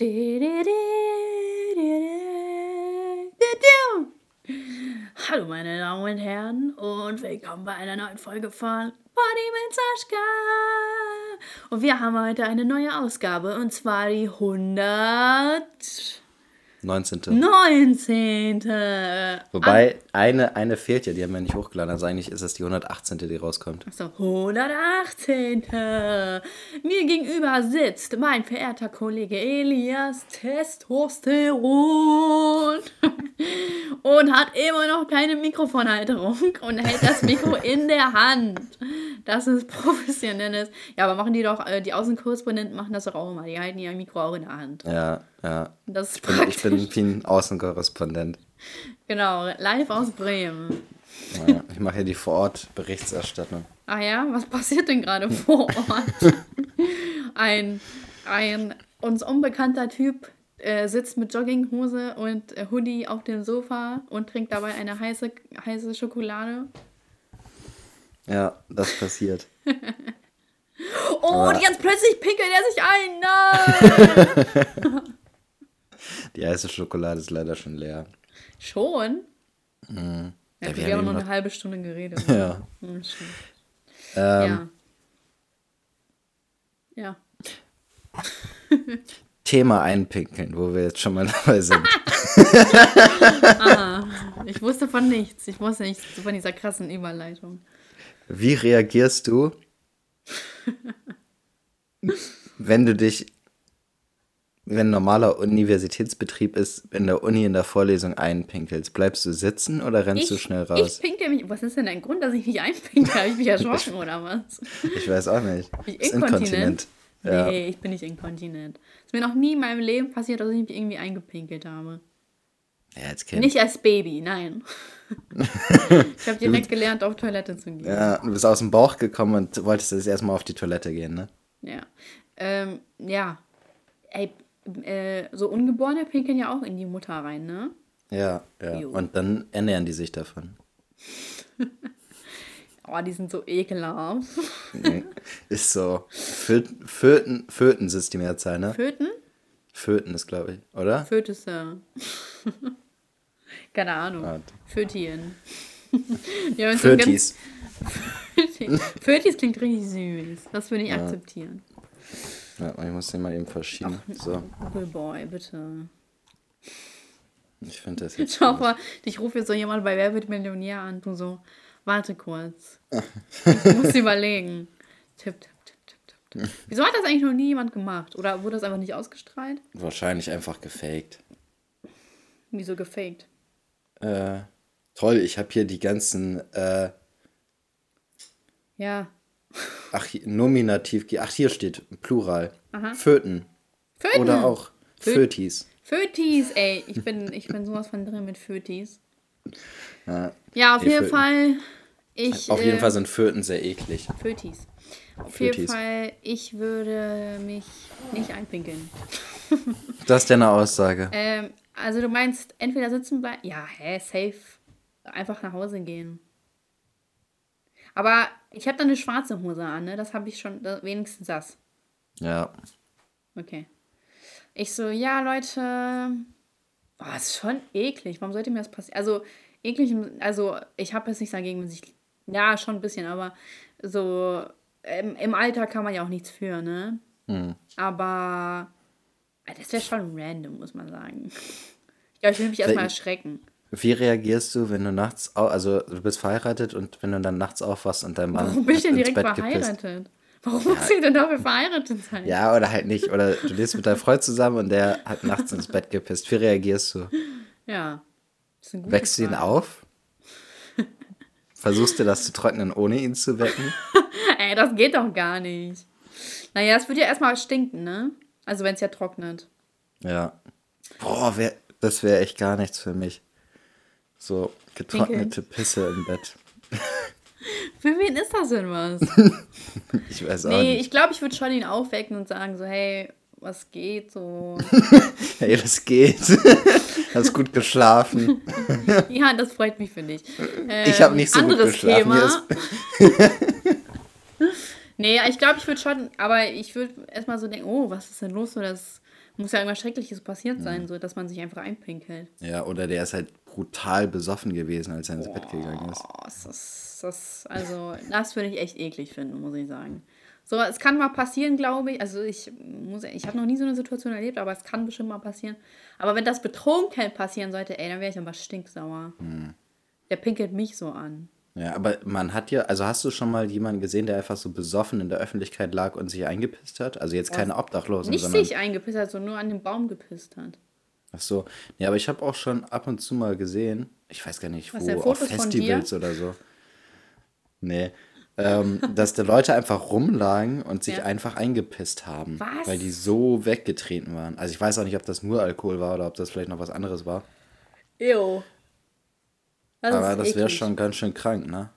Hallo meine Damen und Herren und willkommen bei einer neuen Folge von Body mit Sascha. Und wir haben heute eine neue Ausgabe und zwar die 100... 19. 19. Wobei eine, eine fehlt ja, die haben wir nicht hochgeladen. Also eigentlich ist es die 118. die rauskommt. So, 118. Mir gegenüber sitzt mein verehrter Kollege Elias Testosteron und hat immer noch keine Mikrofonhalterung und hält das Mikro in der Hand. Das ist professionelles. Ja, aber machen die doch, äh, die Außenkorrespondenten machen das doch auch immer. Die halten ihr Mikro auch in der Hand. Ja, ja. Das ist Ich bin, ich bin wie ein Außenkorrespondent. Genau, live aus Bremen. Ja, ich mache hier die Vor-Ort-Berichterstattung. Ah ja, was passiert denn gerade vor Ort? ein, ein uns unbekannter Typ äh, sitzt mit Jogginghose und äh, Hoodie auf dem Sofa und trinkt dabei eine heiße, heiße Schokolade. Ja, das passiert. Oh, und jetzt plötzlich pinkelt er sich ein. Nein! Die heiße Schokolade ist leider schon leer. Schon? Mhm. Ja, Ja, wir, wir haben noch eine halbe Stunde geredet. Ja. Hm, schön. Ähm, ja. Ja. Thema einpinkeln, wo wir jetzt schon mal dabei sind. Aha. Ich wusste von nichts. Ich wusste nichts von dieser krassen Überleitung. Wie reagierst du, wenn du dich, wenn ein normaler Universitätsbetrieb ist, in der Uni in der Vorlesung einpinkelst? Bleibst du sitzen oder rennst du schnell Ich raus? pinkel mich. Was ist denn dein Grund, dass ich mich einpinkel? Habe ich mich erschrocken oder was? Ich, weiß auch nicht. Bin ich inkontinent? Ja. Nee, ich bin nicht inkontinent. Ist mir noch nie in meinem Leben passiert, dass ich mich irgendwie eingepinkelt habe. Ja, jetzt kenn Nicht als Baby, nein. ich habe direkt gelernt, auf Toilette zu gehen. Ja, du bist aus dem Bauch gekommen und wolltest jetzt erstmal auf die Toilette gehen, ne? Ja. Ähm, ja. Ey, äh, so Ungeborene pinkeln ja auch in die Mutter rein, ne? Ja, ja. Jo. Und dann ernähren die sich davon. Oh, die sind so ekelhaft. Ist so. Föten, Föten, Föten ist die Mehrzahl, ne? Föten? Föten ist, glaube ich, oder? Fötisse. Keine Ahnung. Warte. Fötien. ja, so ganz- Fötis. Fötis klingt richtig süß. Das würde ich akzeptieren. Ja, ich muss den mal eben verschieben. So, Cool Boy, bitte. ich finde das jetzt. Schau mal, dich ruft jetzt so jemand bei Wer wird Millionär an. Du so, warte kurz. Ich muss überlegen. Tipp, tipp, tipp, tipp, tipp, tipp. Wieso hat das eigentlich noch nie jemand gemacht? Oder wurde das einfach nicht ausgestrahlt? Wahrscheinlich einfach gefaked. Wieso gefaked? Äh, toll, ich habe hier die ganzen, äh, Ja. ach, hier- Nominativ, ach, hier steht Plural. Aha. Föten. Föten. Oder auch Föt- Fötis. Fötis, ey. Ich bin, ich bin sowas von drin mit Fötis. Ja. Ja, auf jeden Föten. Fall. Ich, Auf jeden äh, Fall sind Föten sehr eklig. Fötis. Auf jeden. Fall, ich würde mich nicht einpinkeln. Das ist deine Aussage. Ähm, also du meinst, entweder sitzen bleiben. Ja, hä, safe. Einfach nach Hause gehen. Aber ich habe dann eine schwarze Hose an, ne? Das habe ich schon, das, wenigstens das. Ja. Okay. Ich so, ja, Leute. Boah, ist schon eklig. Warum sollte mir das passieren? Also, eklig, also ich habe jetzt nichts dagegen, wenn sich. Ja, schon ein bisschen, aber so. Im, Im Alter kann man ja auch nichts für, ne? Hm. Aber. äh, Das wäre schon random, muss man sagen. Ich glaube, ich will mich erstmal erschrecken. Wie reagierst du, wenn du nachts, also du bist verheiratet und wenn du dann nachts aufwachst und dein Mann Warum bin ich denn direkt Bett gepisst? verheiratet? Warum muss ich denn dafür verheiratet sein? Ja, oder halt nicht. Oder du lebst mit deinem Freund zusammen und der hat nachts ins Bett gepisst. Wie reagierst du? Ja. Wächst du ihn auf? Versuchst du das zu trocknen, ohne ihn zu wecken? Ey, das geht doch gar nicht. Naja, es wird ja erstmal stinken, ne? Also wenn es ja trocknet. Ja. Boah, wär, das wäre echt gar nichts für mich. So getrocknete Pisse im Bett. Für wen ist das denn was? Ich weiß auch nee, nicht. ich glaube, ich würde schon ihn aufwecken und sagen so, hey, was geht so? Hey, das geht. Hast gut geschlafen. ja, das freut mich für dich. Ich habe nicht so gut anderes geschlafen. Thema. ist, Nee, ich glaube, ich würde schon, aber ich würde erstmal so denken, oh, was ist denn los? So das Muss ja irgendwas Schreckliches passiert sein, so dass man sich einfach einpinkelt. Ja, oder der ist halt brutal besoffen gewesen, als er ins Bett gegangen ist. Oh, das, ist- das, also, das würde ich echt eklig finden, muss ich sagen. So, es kann mal passieren, glaube ich. Also ich muss, ich habe noch nie so eine Situation erlebt, aber es kann bestimmt mal passieren. Aber wenn das betrunken passieren sollte, ey, dann wäre ich aber stinksauer. Hm. Der pinkelt mich so an. Ja, aber man hat ja, also hast du schon mal jemanden gesehen, der einfach so besoffen in der Öffentlichkeit lag und sich eingepisst hat? Also jetzt keine Obdachlosen, Nicht sondern. sich eingepisst hat, sondern nur an den Baum gepisst hat. Ach so. Ja, aber ich habe auch schon ab und zu mal gesehen, ich weiß gar nicht Was, wo, auf Festivals oder so. Nee. Ähm, dass da Leute einfach rumlagen und sich Ja. einfach eingepisst haben. Was? Weil die so weggetreten waren. Also ich weiß auch nicht, ob das nur Alkohol war oder ob das vielleicht noch was anderes war. Das aber das wäre schon ganz schön krank, ne?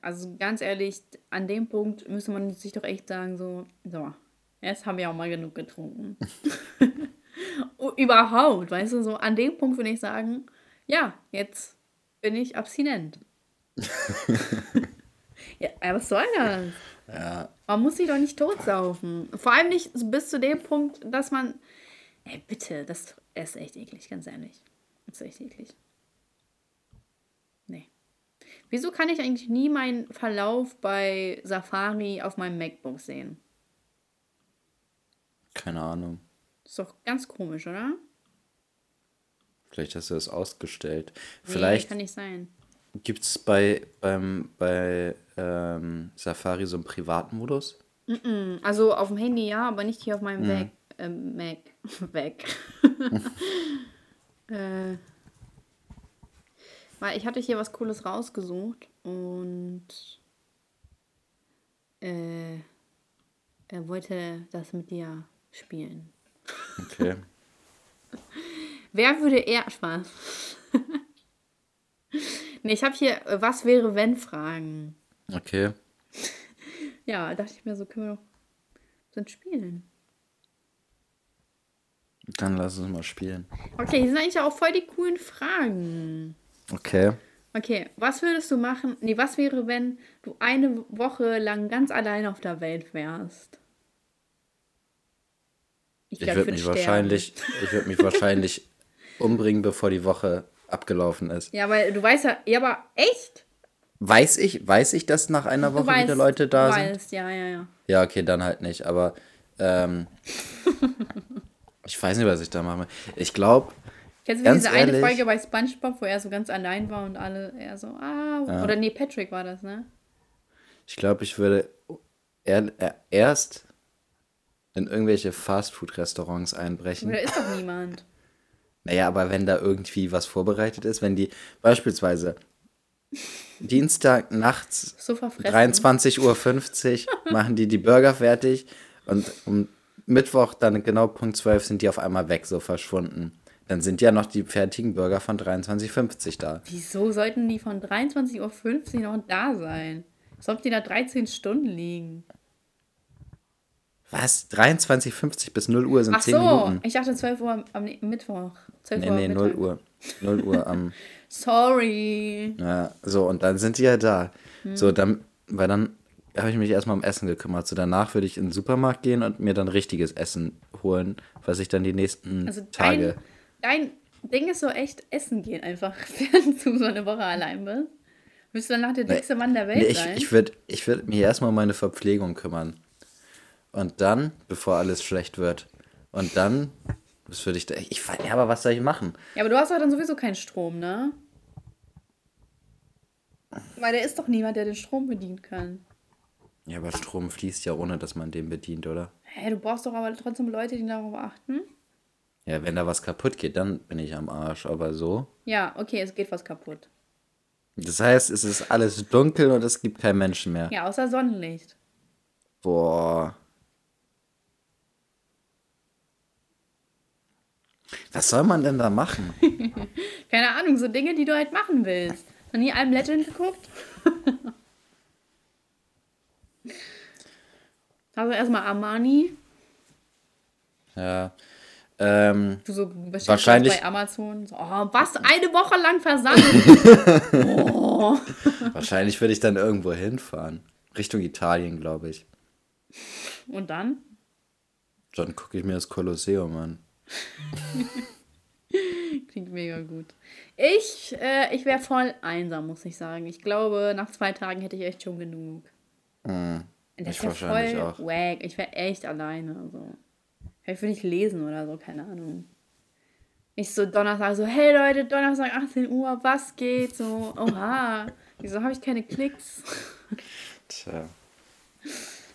Also ganz ehrlich, an dem Punkt müsste man sich doch echt sagen, so, so, jetzt haben wir auch mal genug getrunken. Überhaupt, weißt du, so an dem Punkt würde ich sagen, ja, jetzt bin ich abstinent. Ja, was soll das? Ja. Man muss sich doch nicht totsaufen. Vor allem nicht bis zu dem Punkt, dass man. Ey, bitte, das ist echt eklig, ganz ehrlich. Das ist echt eklig. Nee. Wieso kann ich eigentlich nie meinen Verlauf bei Safari auf meinem MacBook sehen? Keine Ahnung. Ist doch ganz komisch, oder? Vielleicht hast du das ausgestellt. Nee, Vielleicht kann nicht sein. Gibt es bei, beim, bei ähm, Safari so einen Privatmodus. Hm, Also auf dem Handy ja, aber nicht hier auf meinem Mhm. Mac. Äh, Mac. Mac. äh, weil ich hatte hier was Cooles rausgesucht und äh, er wollte das mit dir spielen. Okay. Wer würde eher Spaß? Nee, ich habe hier äh, was wäre wenn Fragen. Okay. Ja, dachte ich mir so, können wir doch sind spielen. Dann lass uns mal spielen. Okay, hier sind eigentlich auch voll die coolen Fragen. Okay. Okay, was würdest du machen? Nee, was wäre, wenn du eine Woche lang ganz allein auf der Welt wärst? Ich glaub, würde mich sterben. wahrscheinlich, ich würde mich wahrscheinlich umbringen, bevor die Woche abgelaufen ist. Ja, weil du weißt ja, ja, aber echt? Weiß ich, weiß ich, dass nach einer Woche weißt, wieder Leute da du sind? Weißt, ja, ja, ja. Ja, okay, dann halt nicht. Aber ähm, ich weiß nicht, was ich da mache. Ich glaube, Kennst du diese eine ehrlich? Folge bei Spongebob, wo er so ganz allein war und alle eher so, ah, oder nee, Patrick war das, ne? ich glaube, ich würde er, er, erst in irgendwelche Fastfood-Restaurants einbrechen. Oder ist doch niemand. Naja, aber wenn da irgendwie was vorbereitet ist, wenn die beispielsweise Dienstag nachts So verfressen. 23.50 Uhr machen die die Burger fertig und um Mittwoch dann genau Punkt 12 sind die auf einmal weg, so verschwunden. Dann sind ja noch die fertigen Burger von 23.50 Uhr da. Wieso sollten die von 23.50 Uhr noch da sein? Als ob die da 13 Stunden liegen. Was? 23.50 bis 0 Uhr sind Ach 10 so, Minuten. ich dachte 12 Uhr am Mittwoch. 12 Nee, Uhr nee, Mittag. 0 Uhr. 0 Uhr am. Sorry. Ja, so, und dann sind die ja da. Hm. So, dann, weil dann habe ich mich erstmal um Essen gekümmert. So, danach würde ich in den Supermarkt gehen und mir dann richtiges Essen holen, was ich dann die nächsten Also Tage. dein, dein Ding ist so echt essen gehen einfach, während du so eine Woche allein bist. Willst du danach der dickste Mann der Welt Nee, ich sein? ich würde ich würd mich erstmal um meine Verpflegung kümmern. Und dann, bevor alles schlecht wird. Und dann, was würde ich da. Ich, ja, aber was soll ich machen? ja, aber du hast doch dann sowieso keinen Strom, ne? Weil da ist doch niemand, der den Strom bedienen kann. Ja, aber Strom fließt ja, ohne dass man den bedient, oder? Hä, du brauchst doch aber trotzdem Leute, die darauf achten. Ja, wenn da was kaputt geht, dann bin ich am Arsch. Aber so. Ja, okay, es geht was kaputt. Das heißt, es ist alles dunkel und es gibt keinen Menschen mehr. Ja, außer Sonnenlicht. Boah. Was soll man denn da machen? Keine Ahnung, so Dinge, die du halt machen willst. Noch nie einem Legend geguckt? also erstmal Armani. Ja. Ähm, Du so bestellst Wahrscheinlich- bei Amazon. So, oh, was? Eine Woche lang Versand? oh. wahrscheinlich würde ich dann irgendwo hinfahren. Richtung Italien, glaube ich. Und dann? Dann gucke ich mir das Kolosseum an. Klingt mega gut. Ich, äh, ich wäre voll einsam, muss ich sagen. Ich glaube, nach zwei Tagen hätte ich echt schon genug. Mm, Das ich wäre wahrscheinlich voll auch. wack. Ich wäre echt alleine. So. Vielleicht würde ich lesen oder so, keine Ahnung. Ich so Donnerstag so, hey Leute, Donnerstag 18 Uhr, was geht? So, oha. Wieso habe ich keine Klicks? Tja.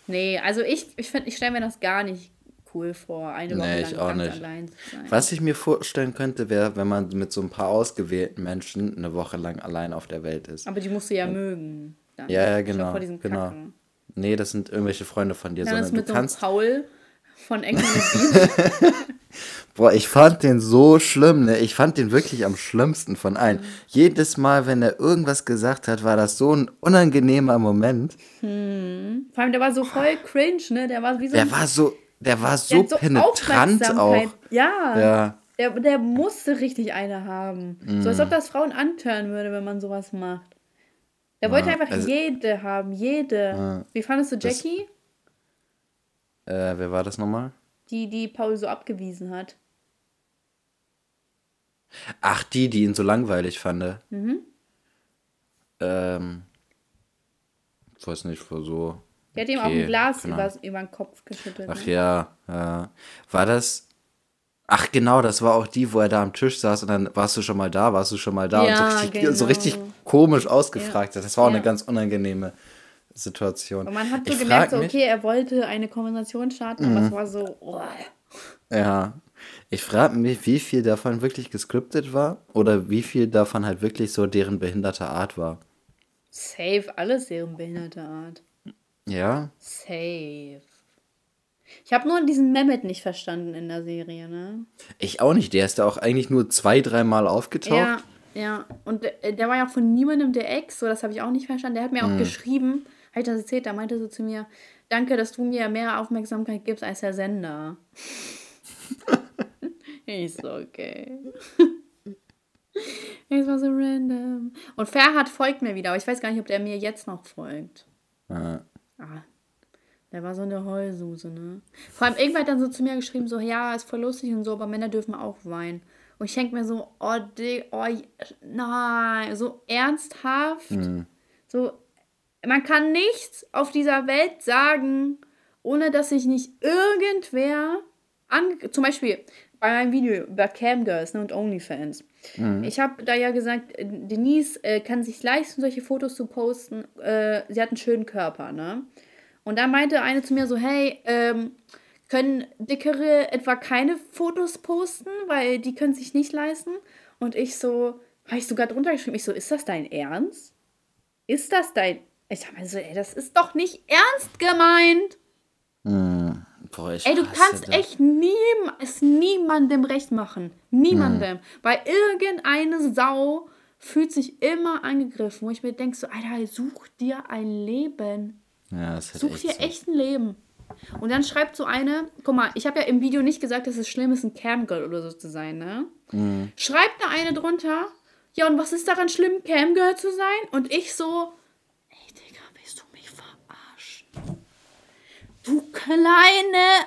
Nee, also ich, ich finde, ich stelle mir das gar nicht cool vor, eine Woche Nee, lang ich auch ganz nicht. allein zu sein. Was ich mir vorstellen könnte, wäre, wenn man mit so ein paar ausgewählten Menschen eine Woche lang allein auf der Welt ist. Aber die musst du ja mögen. Dann. Ja, ja, genau. Vor diesem genau. Nee, das sind irgendwelche Freunde von dir, Dann ist sondern mit du so einem kannst. Paul von Beach. Boah, ich fand den so schlimm, ne? Ich fand den wirklich am schlimmsten von allen. Mhm. Jedes Mal, wenn er irgendwas gesagt hat, war das so ein unangenehmer Moment. Vor allem, der war so voll cringe, ne? Der war wie so Der ein war so, der war der so hat so penetrant auch. Ja. Ja. Der, der musste richtig eine haben. So als ob das Frauen antören würde, wenn man sowas macht. Der wollte einfach also- jede haben, jede. Wie fandest du Das- Jackie? Äh, wer war das nochmal? Die, die Paul so abgewiesen hat. Ach, die, die ihn so langweilig fand. Mhm. Ähm, ich weiß nicht, war so. Die hat ihm auch okay, ein Glas genau. über, über den Kopf geschüttet. Ach ne? ja, ja. War das. Ach genau, das war auch die, wo er da am Tisch saß und dann warst du schon mal da, warst du schon mal da Ja, und so richtig, so genau. richtig komisch ausgefragt. hat. Das war auch Ja. eine ganz unangenehme Situation. Und man hat so Ich gemerkt, so, Mhm. okay, er wollte eine Konversation starten, aber es war so, oh. Ja. Ich frage mich, wie viel davon wirklich gescriptet war oder wie viel davon halt wirklich so deren behinderte Art war. safe, alles deren behinderte Art. Ja? Safe. Ich habe nur diesen Mehmet nicht verstanden in der Serie, ne? Ich auch nicht. Der ist da auch eigentlich nur zwei, dreimal aufgetaucht. Ja, ja. Und der, der war ja auch von niemandem der Ex, so das habe ich auch nicht verstanden. Der hat mir auch geschrieben, habe ich das erzählt, da meinte so zu mir, danke, dass du mir mehr Aufmerksamkeit gibst als der Sender. ich so, okay. Es war so random. Und Ferhat folgt mir wieder, aber ich weiß gar nicht, ob der mir jetzt noch folgt. Ja. Ah, der war so eine Heulsuse, ne? Vor allem irgendwann hat dann so zu mir geschrieben, so, ja, ist voll lustig und so, aber Männer dürfen auch weinen. Und ich denke mir so, oh, Digga, oh, nein, so ernsthaft. So, man kann nichts auf dieser Welt sagen, ohne dass sich nicht irgendwer, an, zum Beispiel bei meinem Video über Camgirls ne, und OnlyFans. Ich habe da ja gesagt, äh, Denise äh, kann sich leisten, solche Fotos zu posten. Äh, sie hat einen schönen Körper, ne? Und da meinte eine zu mir so, hey, ähm, können Dickere etwa keine Fotos posten, weil die können sich nicht leisten? Und ich so, habe ich sogar drunter geschrieben, ich so, ist das dein Ernst? Ist das dein... Ich habe mir so, ey, das ist doch nicht ernst gemeint. Boah, ich Ey, du kannst das. echt nie, es niemandem recht machen. Niemandem. Weil irgendeine Sau fühlt sich immer angegriffen, wo ich mir denke, so, Alter, such dir ein Leben. Ja, das ist Such halt dir echt so. echt ein Leben. Und dann schreibt so eine, guck mal, ich habe ja im Video nicht gesagt, dass es schlimm ist, ein Camgirl oder so zu sein, ne? Mhm. Schreibt da eine drunter, ja, und was ist daran schlimm, Camgirl zu sein? Und ich so, ey, Digga, willst du mich verarschen? Du kleine...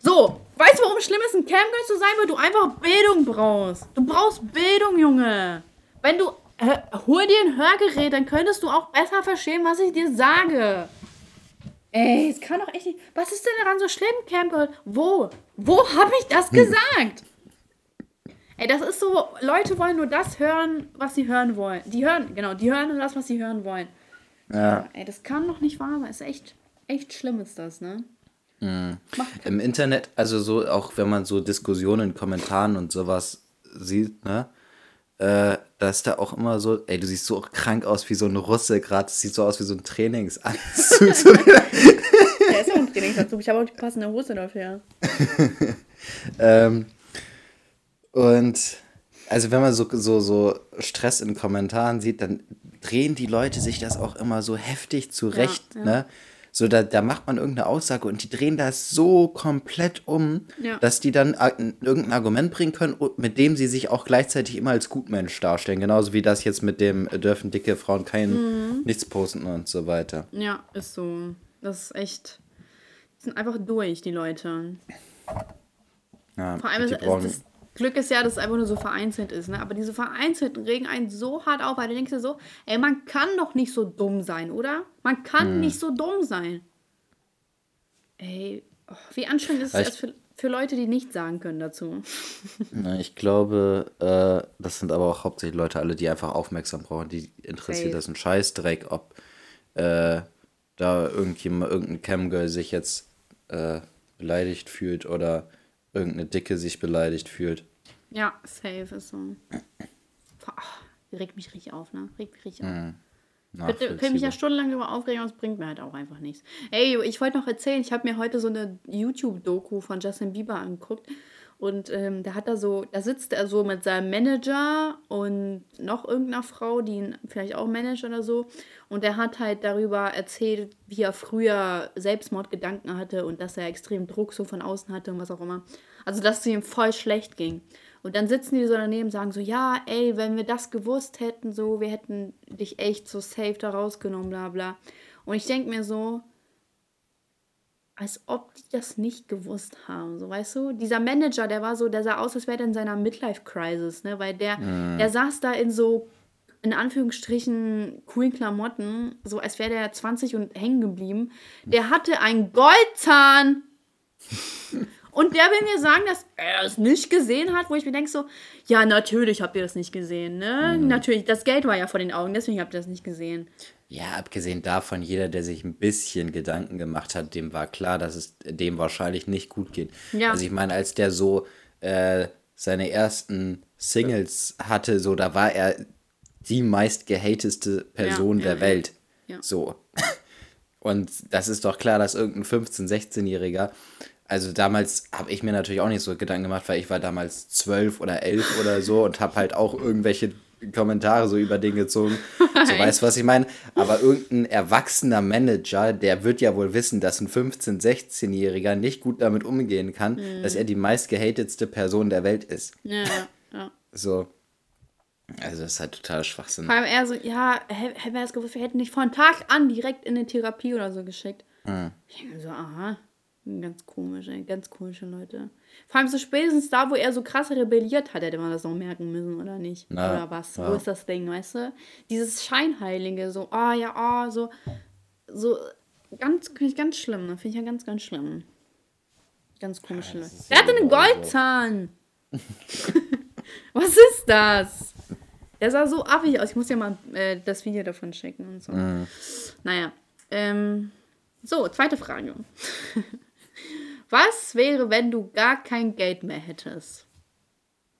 So, weißt du, warum es schlimm ist, ein Camgirl zu sein? Weil du einfach Bildung brauchst. Du brauchst Bildung, Junge. Wenn du... Äh, hol dir ein Hörgerät, dann könntest du auch besser verstehen, was ich dir sage. Ey, es kann doch echt nicht... Was ist denn daran so schlimm, Camgirl? Wo? Wo habe ich das gesagt? Ey, das ist so... Leute wollen nur das hören, was sie hören wollen. Die hören, genau, die hören nur das, was sie hören wollen. Ja. Ey, das kann doch nicht wahr sein. Ist echt... Echt schlimm ist das, ne? Im Internet, also so, auch wenn man so Diskussionen in Kommentaren und sowas sieht, ne? Äh, da ist da auch immer so, ey, du siehst so krank aus wie so ein Russe gerade, das sieht so aus wie so ein Trainingsanzug. Der ist ja ein Trainingsanzug. Ich habe auch die passende Hose dafür. ähm, und also wenn man so, so, so Stress in Kommentaren sieht, dann drehen die Leute sich das auch immer so heftig zurecht, Ja, ja. ne? So, da, da macht man irgendeine Aussage und die drehen das so komplett um, Ja. dass die dann a- irgendein Argument bringen können, mit dem sie sich auch gleichzeitig immer als Gutmensch darstellen. Genauso wie das jetzt mit dem äh, dürfen dicke Frauen kein Mhm. nichts posten und so weiter. Ja, ist so. Das ist echt. Die sind einfach durch, die Leute. Ja, Vor allem, ist, brauchen- das Glück ist ja, dass es einfach nur so vereinzelt ist, ne? Aber diese Vereinzelten regen einen so hart auf, weil du denkst dir so, ey, man kann doch nicht so dumm sein, oder? Man kann Hm. nicht so dumm sein. Ey, oh, wie anstrengend ist es für, für Leute, die nichts sagen können dazu. Na, ich glaube, äh, das sind aber auch hauptsächlich Leute alle, die einfach aufmerksam brauchen. Die interessiert Safe. das ein Scheißdreck, ob äh, da irgendjemand, irgendein Camgirl sich jetzt äh, beleidigt fühlt oder irgendeine Dicke sich beleidigt fühlt. Ja, safe ist so. Boah, regt mich richtig auf, ne? Regt mich richtig auf. Hm, Ich könnte, könnte mich ja stundenlang darüber aufregen, aber es bringt mir halt auch einfach nichts. Ey, ich wollte noch erzählen, ich habe mir heute so eine YouTube-Doku von Justin Bieber angeguckt. Und ähm, da hat er so, da sitzt er so mit seinem Manager und noch irgendeiner Frau, die ihn vielleicht auch managt oder so. Und der hat halt darüber erzählt, wie er früher Selbstmordgedanken hatte und dass er extrem Druck so von außen hatte und was auch immer. Also, dass es ihm voll schlecht ging. Und dann sitzen die so daneben und sagen so, ja, ey, wenn wir das gewusst hätten, so, wir hätten dich echt so safe da rausgenommen, bla bla. Und ich denke mir so, als ob die das nicht gewusst haben, so weißt du? Dieser Manager, der war so, der sah aus, als wäre er in seiner Midlife-Crisis, ne? Weil der, der saß da in so, in Anführungsstrichen, coolen Klamotten, so als wäre der 20 und hängen geblieben. Der hatte einen Goldzahn. Und der will mir sagen, dass er es nicht gesehen hat, wo ich mir denke so, ja, natürlich habt ihr das nicht gesehen, ne? Natürlich, das Geld war ja vor den Augen, deswegen habt ihr das nicht gesehen. Ja, abgesehen davon, jeder, der sich ein bisschen Gedanken gemacht hat, dem war klar, dass es dem wahrscheinlich nicht gut geht. Ja. Also ich meine, als der so äh, seine ersten Singles hatte, so, da war er die meist gehateste Person Ja, der ja, Welt. ja. So. Und das ist doch klar, dass irgendein 15-, 16-Jähriger, also damals habe ich mir natürlich auch nicht so Gedanken gemacht, weil ich war damals zwölf oder elf oder so und habe halt auch irgendwelche Kommentare so über den gezogen. So weißt was ich meine? Aber irgendein erwachsener Manager, der wird ja wohl wissen, dass ein 15-, 16-Jähriger nicht gut damit umgehen kann, dass er die meist gehatetste Person der Welt ist. Ja, ja. So. Also das ist halt total Schwachsinn. Vor allem er so, ja, hä- hätten wir das gewusst, wir hätten dich von Tag an direkt in eine Therapie oder so geschickt. Ich denke so, aha, ganz komisch, ey, ganz komische Leute. Vor allem so spätestens da, wo er so krass rebelliert hat, hätte man das noch merken müssen, oder nicht? Na, oder was? ja. Wo ist das Ding, weißt du? Dieses Scheinheilige, so, ah ja, ah, so, so, ganz, finde ich ganz schlimm, ne? Finde ich ja ganz, ganz schlimm. Ganz komische Leute. Der hatte ja einen. Goldzahn. Was ist das? Der sah so affig aus. Ich muss dir mal äh, das Video davon schicken und so. Naja. Ähm, so, zweite Frage. Was wäre, wenn du gar kein Geld mehr hättest?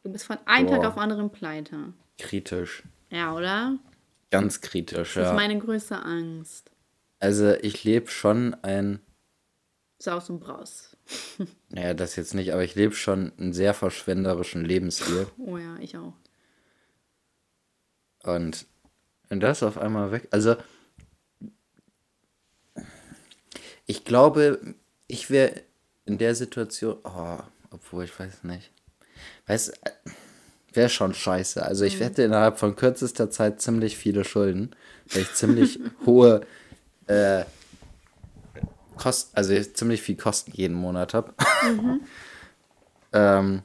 Du bist von einem Tag Boah. auf den anderen pleite. Kritisch. Ja, oder? Ganz kritisch, Das ist ja. meine größte Angst. Also ich lebe schon ein, Saus und Braus. naja, das jetzt nicht, aber ich lebe schon einen sehr verschwenderischen Lebensstil. Oh ja, ich auch. Und wenn das auf einmal weg. Also, ich glaube, ich wäre in der Situation. Oh, obwohl ich weiß nicht. Weiß, wäre schon scheiße. Also, ich hätte innerhalb von kürzester Zeit ziemlich viele Schulden, weil ich ziemlich hohe. Äh, Kost, also ich ziemlich viel Kosten jeden Monat habe. ähm,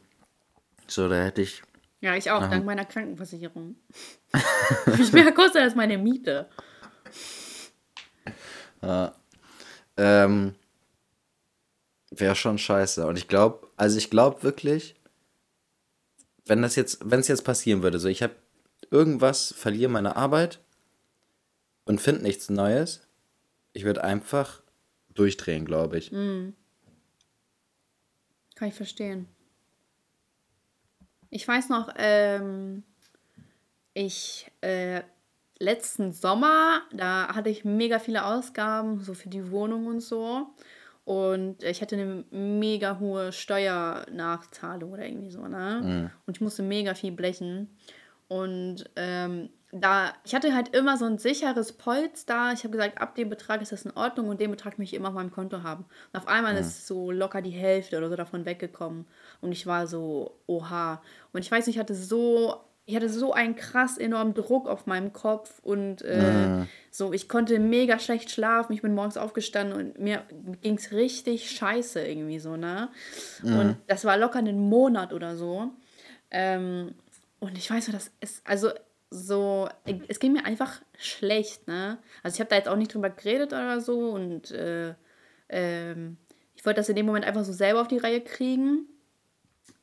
so, da hätte ich Ja, ich auch, dank meiner Krankenversicherung. Wie mehr kostet das meine Miete? Ähm, Wäre schon scheiße. Und ich glaube, also ich glaube wirklich, wenn das jetzt, wenn es jetzt passieren würde, so ich habe irgendwas, verliere meine Arbeit und finde nichts Neues, ich würde einfach durchdrehen, glaube ich. Kann ich verstehen. Ich weiß noch, ähm, ich äh, letzten Sommer, da hatte ich mega viele Ausgaben, so für die Wohnung und so. Und ich hatte eine mega hohe Steuernachzahlung oder irgendwie so, ne? Und ich musste mega viel blechen. Und ähm, da, ich hatte halt immer so ein sicheres Polster. Ich habe gesagt, ab dem Betrag ist das in Ordnung und den Betrag möchte ich immer auf meinem Konto haben. Und auf einmal ist so locker die Hälfte oder so davon weggekommen. Und ich war so, oha. Und ich weiß nicht, ich hatte so ich hatte so einen krass enormen Druck auf meinem Kopf und äh, mm. so, ich konnte mega schlecht schlafen. Ich bin morgens aufgestanden und mir ging es richtig scheiße irgendwie so, ne? Mm. Und das war locker einen Monat oder so. Ähm, und ich weiß nur, das ist, also so, es ging mir einfach schlecht, ne? Also ich habe da jetzt auch nicht drüber geredet oder so und äh, ähm, ich wollte das in dem Moment einfach so selber auf die Reihe kriegen.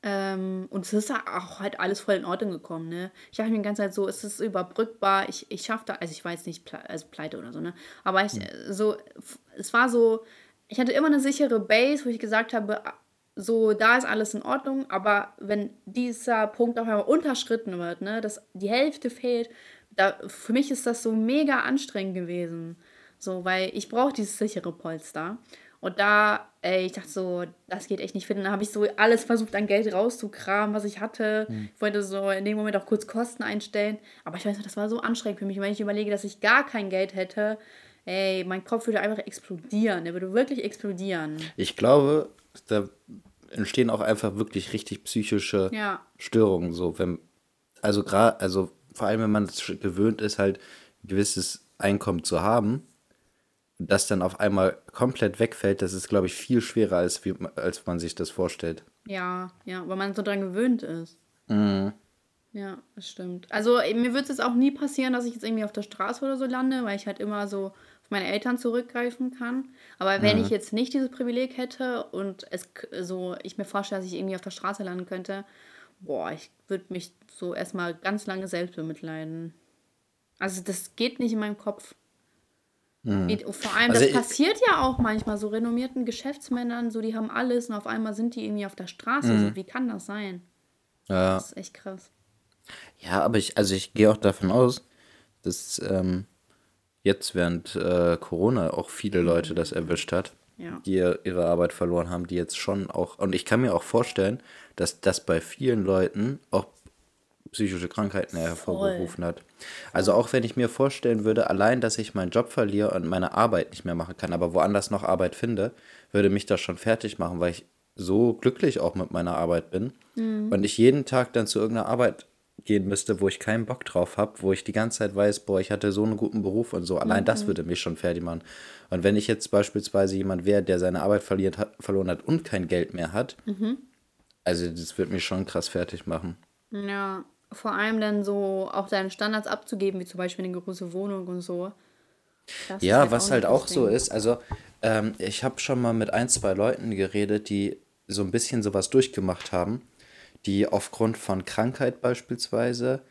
Ähm, und es ist auch halt alles voll in Ordnung gekommen, ne? Ich dachte mir die ganze Zeit so, ist es überbrückbar, ich, ich schaffe da, also ich war jetzt nicht ple also pleite oder so, ne? Aber ich, mhm. so, es war so, ich hatte immer eine sichere Base, wo ich gesagt habe, so, da ist alles in Ordnung, aber wenn dieser Punkt auf einmal unterschritten wird, ne, dass die Hälfte fehlt, da, für mich ist das so mega anstrengend gewesen. So, weil ich brauche dieses sichere Polster. Und da, ey, ich dachte so, das geht echt nicht. Und dann habe ich so alles versucht, an Geld rauszukramen, was ich hatte. Mhm. Ich wollte so in dem Moment auch kurz Kosten einstellen. Aber ich weiß noch, das war so anstrengend für mich. Und wenn ich überlege, dass ich gar kein Geld hätte, ey, mein Kopf würde einfach explodieren. Der würde wirklich explodieren. Ich glaube, da entstehen auch einfach wirklich richtig psychische ja. Störungen. So, wenn, also gerade, also vor allem, wenn man es gewöhnt ist, halt ein gewisses Einkommen zu haben, das dann auf einmal komplett wegfällt, das ist, glaube ich, viel schwerer, als, wie, als man sich das vorstellt. Ja, ja, weil man so dran gewöhnt ist. Mhm. Ja, das stimmt. Also mir wird es jetzt auch nie passieren, dass ich jetzt irgendwie auf der Straße oder so lande, weil ich halt immer so auf meine Eltern zurückgreifen kann. Aber wenn mhm. ich jetzt nicht dieses Privileg hätte und es so, ich mir vorstelle, dass ich irgendwie auf der Straße landen könnte, boah, ich würde mich so erstmal ganz lange selbst bemitleiden. Also das geht nicht in meinem Kopf. Mhm. Vor allem, also das passiert ja auch manchmal so renommierten Geschäftsmännern, so die haben alles und auf einmal sind die irgendwie auf der Straße. Mhm. So, wie kann das sein? Ja. Das ist echt krass. Ja, aber ich, also ich gehe auch davon aus, dass ähm, jetzt während äh, Corona auch viele Leute das erwischt hat, ja. die ihre Arbeit verloren haben, die jetzt schon auch, und ich kann mir auch vorstellen, dass das bei vielen Leuten auch psychische Krankheiten hervorgerufen hat. Also auch wenn ich mir vorstellen würde, allein, dass ich meinen Job verliere und meine Arbeit nicht mehr machen kann, aber woanders noch Arbeit finde, würde mich das schon fertig machen, weil ich so glücklich auch mit meiner Arbeit bin mhm. und ich jeden Tag dann zu irgendeiner Arbeit gehen müsste, wo ich keinen Bock drauf habe, wo ich die ganze Zeit weiß, boah, ich hatte so einen guten Beruf und so. Allein mhm. das würde mich schon fertig machen. Und wenn ich jetzt beispielsweise jemand wäre, der seine Arbeit verliert, hat, verloren hat und kein Geld mehr hat, mhm. also das würde mich schon krass fertig machen. Ja, vor allem dann so auch seine Standards abzugeben, wie zum Beispiel eine große Wohnung und so. Das ja, halt was halt auch so ist, also ähm, ich habe schon mal mit ein, zwei Leuten geredet, die so ein bisschen sowas durchgemacht haben die aufgrund von Krankheit beispielsweise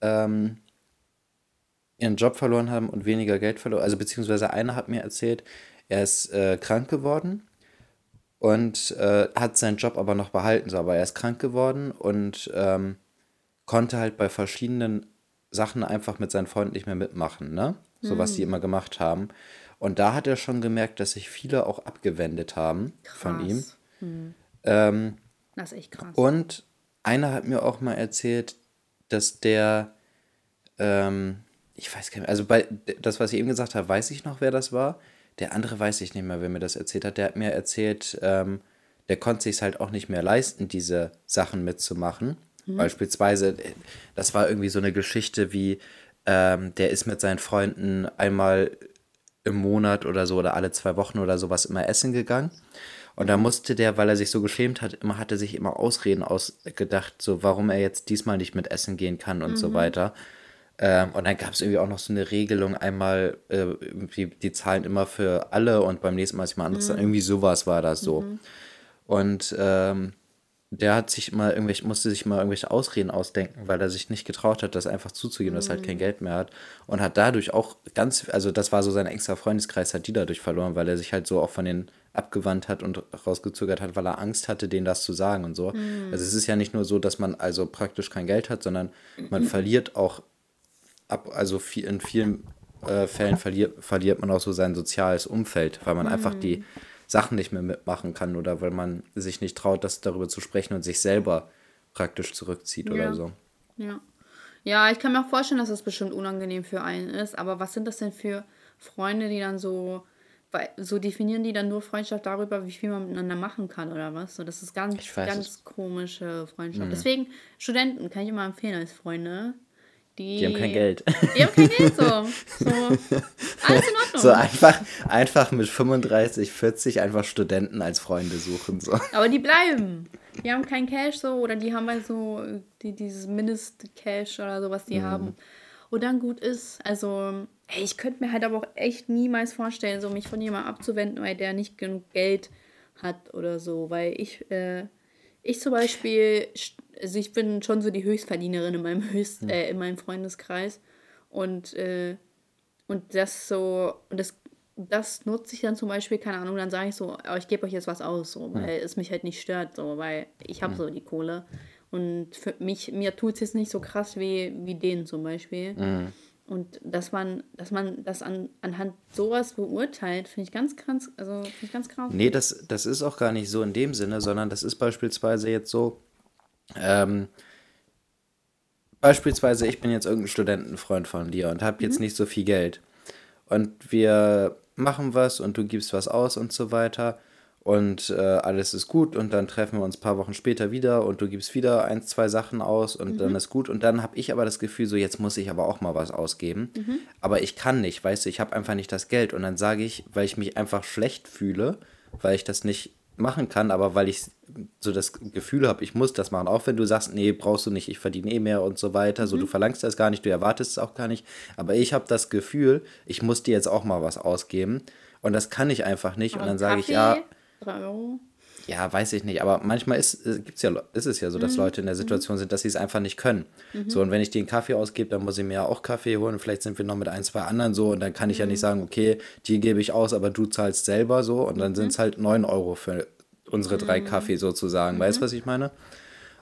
ähm, ihren Job verloren haben und weniger Geld verloren. Also beziehungsweise einer hat mir erzählt, er ist äh, krank geworden und äh, hat seinen Job aber noch behalten. So, aber er ist krank geworden und ähm, konnte halt bei verschiedenen Sachen einfach mit seinen Freunden nicht mehr mitmachen, ne? So mhm. was die immer gemacht haben. Und da hat er schon gemerkt, dass sich viele auch abgewendet haben krass. von ihm. Mhm. Ähm, das ist echt krass. Und einer hat mir auch mal erzählt, dass der, ähm, ich weiß gar nicht, also bei das, was ich eben gesagt habe, weiß ich noch, wer das war. Der andere weiß ich nicht mehr, wer mir das erzählt hat. Der hat mir erzählt, ähm, der konnte sich halt auch nicht mehr leisten, diese Sachen mitzumachen. Mhm. Beispielsweise, das war irgendwie so eine Geschichte wie, ähm, der ist mit seinen Freunden einmal im Monat oder so oder alle zwei Wochen oder sowas immer essen gegangen. Und da musste der, weil er sich so geschämt hat, immer hatte sich immer Ausreden ausgedacht, so warum er jetzt diesmal nicht mit essen gehen kann und mhm. so weiter. Ähm, und dann gab es irgendwie auch noch so eine Regelung, einmal, äh, die, die zahlen immer für alle und beim nächsten Mal ist jemand anderes. Mhm. Irgendwie sowas war das so. Mhm. Und ähm, der hat sich mal irgendwelche, musste sich mal irgendwelche Ausreden ausdenken, weil er sich nicht getraut hat, das einfach zuzugeben, mhm. dass er halt kein mhm. Geld mehr hat. Und hat dadurch auch ganz, also das war so sein extra Freundeskreis, hat die dadurch verloren, weil er sich halt so auch von den abgewandt hat und rausgezögert hat, weil er Angst hatte, denen das zu sagen und so. Mhm. Also es ist ja nicht nur so, dass man also praktisch kein Geld hat, sondern man mhm. verliert auch ab, also viel, in vielen äh, Fällen verliert, verliert man auch so sein soziales Umfeld, weil man mhm. einfach die Sachen nicht mehr mitmachen kann oder weil man sich nicht traut, das darüber zu sprechen und sich selber praktisch zurückzieht ja. oder so. Ja. Ja, ich kann mir auch vorstellen, dass das bestimmt unangenehm für einen ist, aber was sind das denn für Freunde, die dann so so definieren die dann nur Freundschaft darüber, wie viel man miteinander machen kann oder was. So, das ist ganz, ganz komische Freundschaft. Mhm. Deswegen, Studenten kann ich immer empfehlen als Freunde. Die, die haben kein Geld. Die haben kein Geld, so. so. Alles in Ordnung. So einfach, einfach mit 35, 40 einfach Studenten als Freunde suchen. So. Aber die bleiben. Die haben kein Cash so oder die haben halt so die, dieses Mindest-Cash oder so, was die mhm. haben. Und dann gut ist. Also, ey, ich könnte mir halt aber auch echt niemals vorstellen, so mich von jemandem abzuwenden, weil der nicht genug Geld hat oder so. Weil ich, äh, ich zum Beispiel also ich bin schon so die Höchstverdienerin in meinem Höchst, hm. äh, in meinem Freundeskreis. Und, äh, und das so, und das, das nutze ich dann zum Beispiel, keine Ahnung, dann sage ich so, oh, ich gebe euch jetzt was aus, so, hm. weil hm. es mich halt nicht stört, so, weil ich habe hm. so die Kohle. Und für mich, mir tut es jetzt nicht so krass wie, wie denen zum Beispiel. Und dass man, dass man das an, anhand sowas beurteilt, finde ich ganz krass, also finde ich ganz krass. Nee, das, das ist auch gar nicht so in dem Sinne, sondern das ist beispielsweise jetzt so, ähm, beispielsweise, ich bin jetzt irgendein Studentenfreund von dir und habe jetzt mhm. nicht so viel Geld. Und wir machen was und du gibst was aus und so weiter. Und äh, alles ist gut und dann treffen wir uns ein paar Wochen später wieder und du gibst wieder ein, zwei Sachen aus und mhm. dann ist gut. Und dann habe ich aber das Gefühl, so jetzt muss ich aber auch mal was ausgeben. Mhm. Aber ich kann nicht, weißt du, ich habe einfach nicht das Geld. Und dann sage ich, weil ich mich einfach schlecht fühle, weil ich das nicht machen kann, aber weil ich so das Gefühl habe, ich muss das machen, auch wenn du sagst, nee, brauchst du nicht, ich verdiene eh mehr und so weiter, mhm. so du verlangst das gar nicht, du erwartest es auch gar nicht, aber ich habe das Gefühl, ich muss dir jetzt auch mal was ausgeben und das kann ich einfach nicht aber und dann sage ich, ja, ja, weiß ich nicht, aber manchmal ist, äh, gibt's ja, ist es ja so, dass mhm. Leute in der mhm. Situation sind, dass sie es einfach nicht können. Mhm. So, und wenn ich einen Kaffee ausgebe, dann muss ich mir ja auch Kaffee holen. Vielleicht sind wir noch mit ein, zwei anderen so und dann kann ich mhm. ja nicht mhm. sagen, okay, die gebe ich aus, aber du zahlst selber so und dann sind es halt 9 Euro für unsere drei Kaffee sozusagen. Weißt du, was ich meine?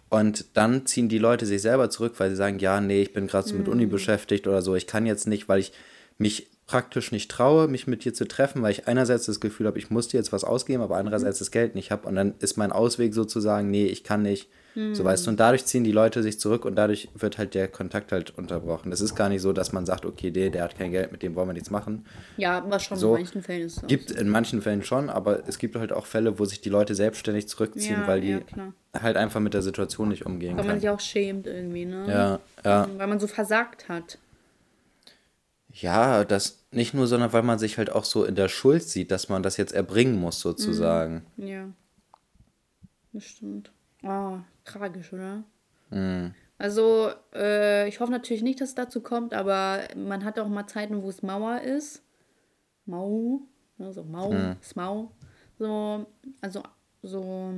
Und dann ziehen die Leute sich selber zurück, weil sie sagen, ja, nee, ich bin gerade so mit Uni beschäftigt oder so, ich kann jetzt nicht, weil ich mich praktisch nicht traue, mich mit dir zu treffen, weil ich einerseits das Gefühl habe, ich muss dir jetzt was ausgeben, aber andererseits das Geld nicht habe. Und dann ist mein Ausweg sozusagen, nee, ich kann nicht. Mhm. So weißt du, und dadurch ziehen die Leute sich zurück und dadurch wird halt der Kontakt halt unterbrochen. Das ist gar nicht so, dass man sagt, okay, der, der hat kein Geld, mit dem wollen wir nichts machen. Ja, was schon so, in manchen Fällen ist. Das. Gibt in manchen Fällen schon, aber es gibt halt auch Fälle, wo sich die Leute selbstständig zurückziehen, ja, weil die ja, halt einfach mit der Situation nicht umgehen weil kann. Weil man sich auch schämt irgendwie, ne? Ja, ja. Weil man so versagt hat. Ja, das nicht nur, sondern weil man sich halt auch so in der Schuld sieht, dass man das jetzt erbringen muss, sozusagen. Mhm. Ja. Das stimmt. Oh, tragisch, oder? Mhm. Also, äh, ich hoffe natürlich nicht, dass es dazu kommt, aber man hat auch mal Zeiten, wo es Mauer ist. Mau, also Mau, mhm. Smau. So, also, so.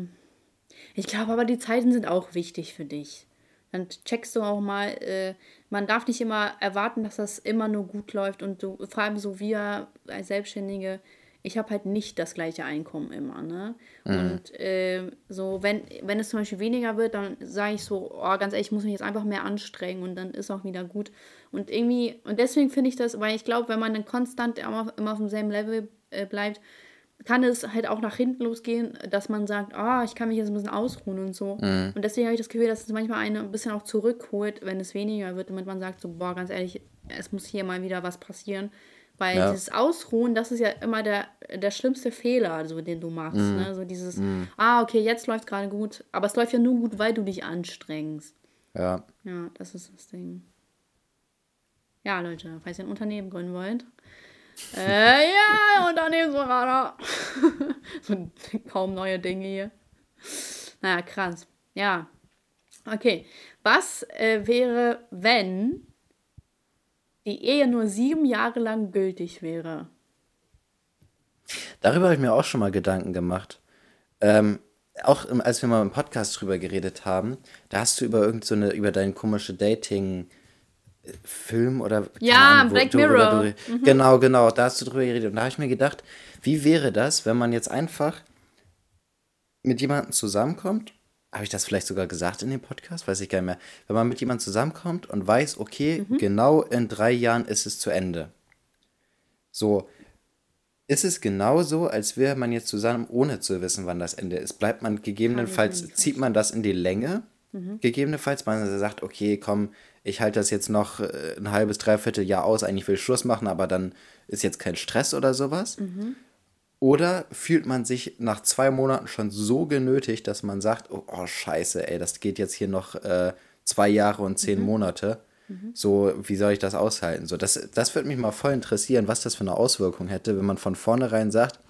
Ich glaube aber, die Zeiten sind auch wichtig für dich dann checkst du auch mal, äh, man darf nicht immer erwarten, dass das immer nur gut läuft und du, vor allem so wir als Selbstständige, ich habe halt nicht das gleiche Einkommen immer, ne? Mhm. Und äh, so, wenn, wenn es zum Beispiel weniger wird, dann sage ich so, oh, ganz ehrlich, ich muss mich jetzt einfach mehr anstrengen und dann ist auch wieder gut. Und irgendwie, und deswegen finde ich das, weil ich glaube, wenn man dann konstant immer, immer auf demselben Level äh, bleibt, kann es halt auch nach hinten losgehen, dass man sagt, ah, ich kann mich jetzt ein bisschen ausruhen und so. Mhm. Und deswegen habe ich das Gefühl, dass es manchmal einen ein bisschen auch zurückholt, wenn es weniger wird, damit man sagt, so, boah, ganz ehrlich, es muss hier mal wieder was passieren. Weil ja. dieses Ausruhen, das ist ja immer der, der schlimmste Fehler, also, den du machst. Mhm. Ne? So dieses, mhm. ah, okay, jetzt läuft gerade gut, aber es läuft ja nur gut, weil du dich anstrengst. Ja. Ja, das ist das Ding. Ja, Leute, falls ihr ein Unternehmen gründen wollt, äh, ja, Unternehmensberater. so kaum neue Dinge hier. Naja, krass. Ja. Okay. Was äh, wäre, wenn die Ehe nur sieben Jahre lang gültig wäre? Darüber habe ich mir auch schon mal Gedanken gemacht. Ähm, auch als wir mal im Podcast drüber geredet haben, da hast du über irgendeine, so über deine komische Dating- Film oder. Ja, Ahnung, Black Mirror. Du, mhm. Genau, genau, da hast du drüber geredet. Und da habe ich mir gedacht, wie wäre das, wenn man jetzt einfach mit jemandem zusammenkommt? Habe ich das vielleicht sogar gesagt in dem Podcast? Weiß ich gar nicht mehr. Wenn man mit jemandem zusammenkommt und weiß, okay, mhm. genau in drei Jahren ist es zu Ende. So, ist es genauso, als wäre man jetzt zusammen, ohne zu wissen, wann das Ende ist? Bleibt man gegebenenfalls, zieht man das in die Länge? Mhm. Gegebenenfalls, man sagt, okay, komm, ich halte das jetzt noch äh, ein halbes, dreiviertel Jahr aus, eigentlich will ich Schluss machen, aber dann ist jetzt kein Stress oder sowas. Mhm. Oder fühlt man sich nach zwei Monaten schon so genötigt, dass man sagt, oh, oh scheiße, ey, das geht jetzt hier noch äh, zwei Jahre und zehn Mhm. Monate. So, wie soll ich das aushalten? So, das, das würde mich mal voll interessieren, was das für eine Auswirkung hätte, wenn man von vornherein sagt,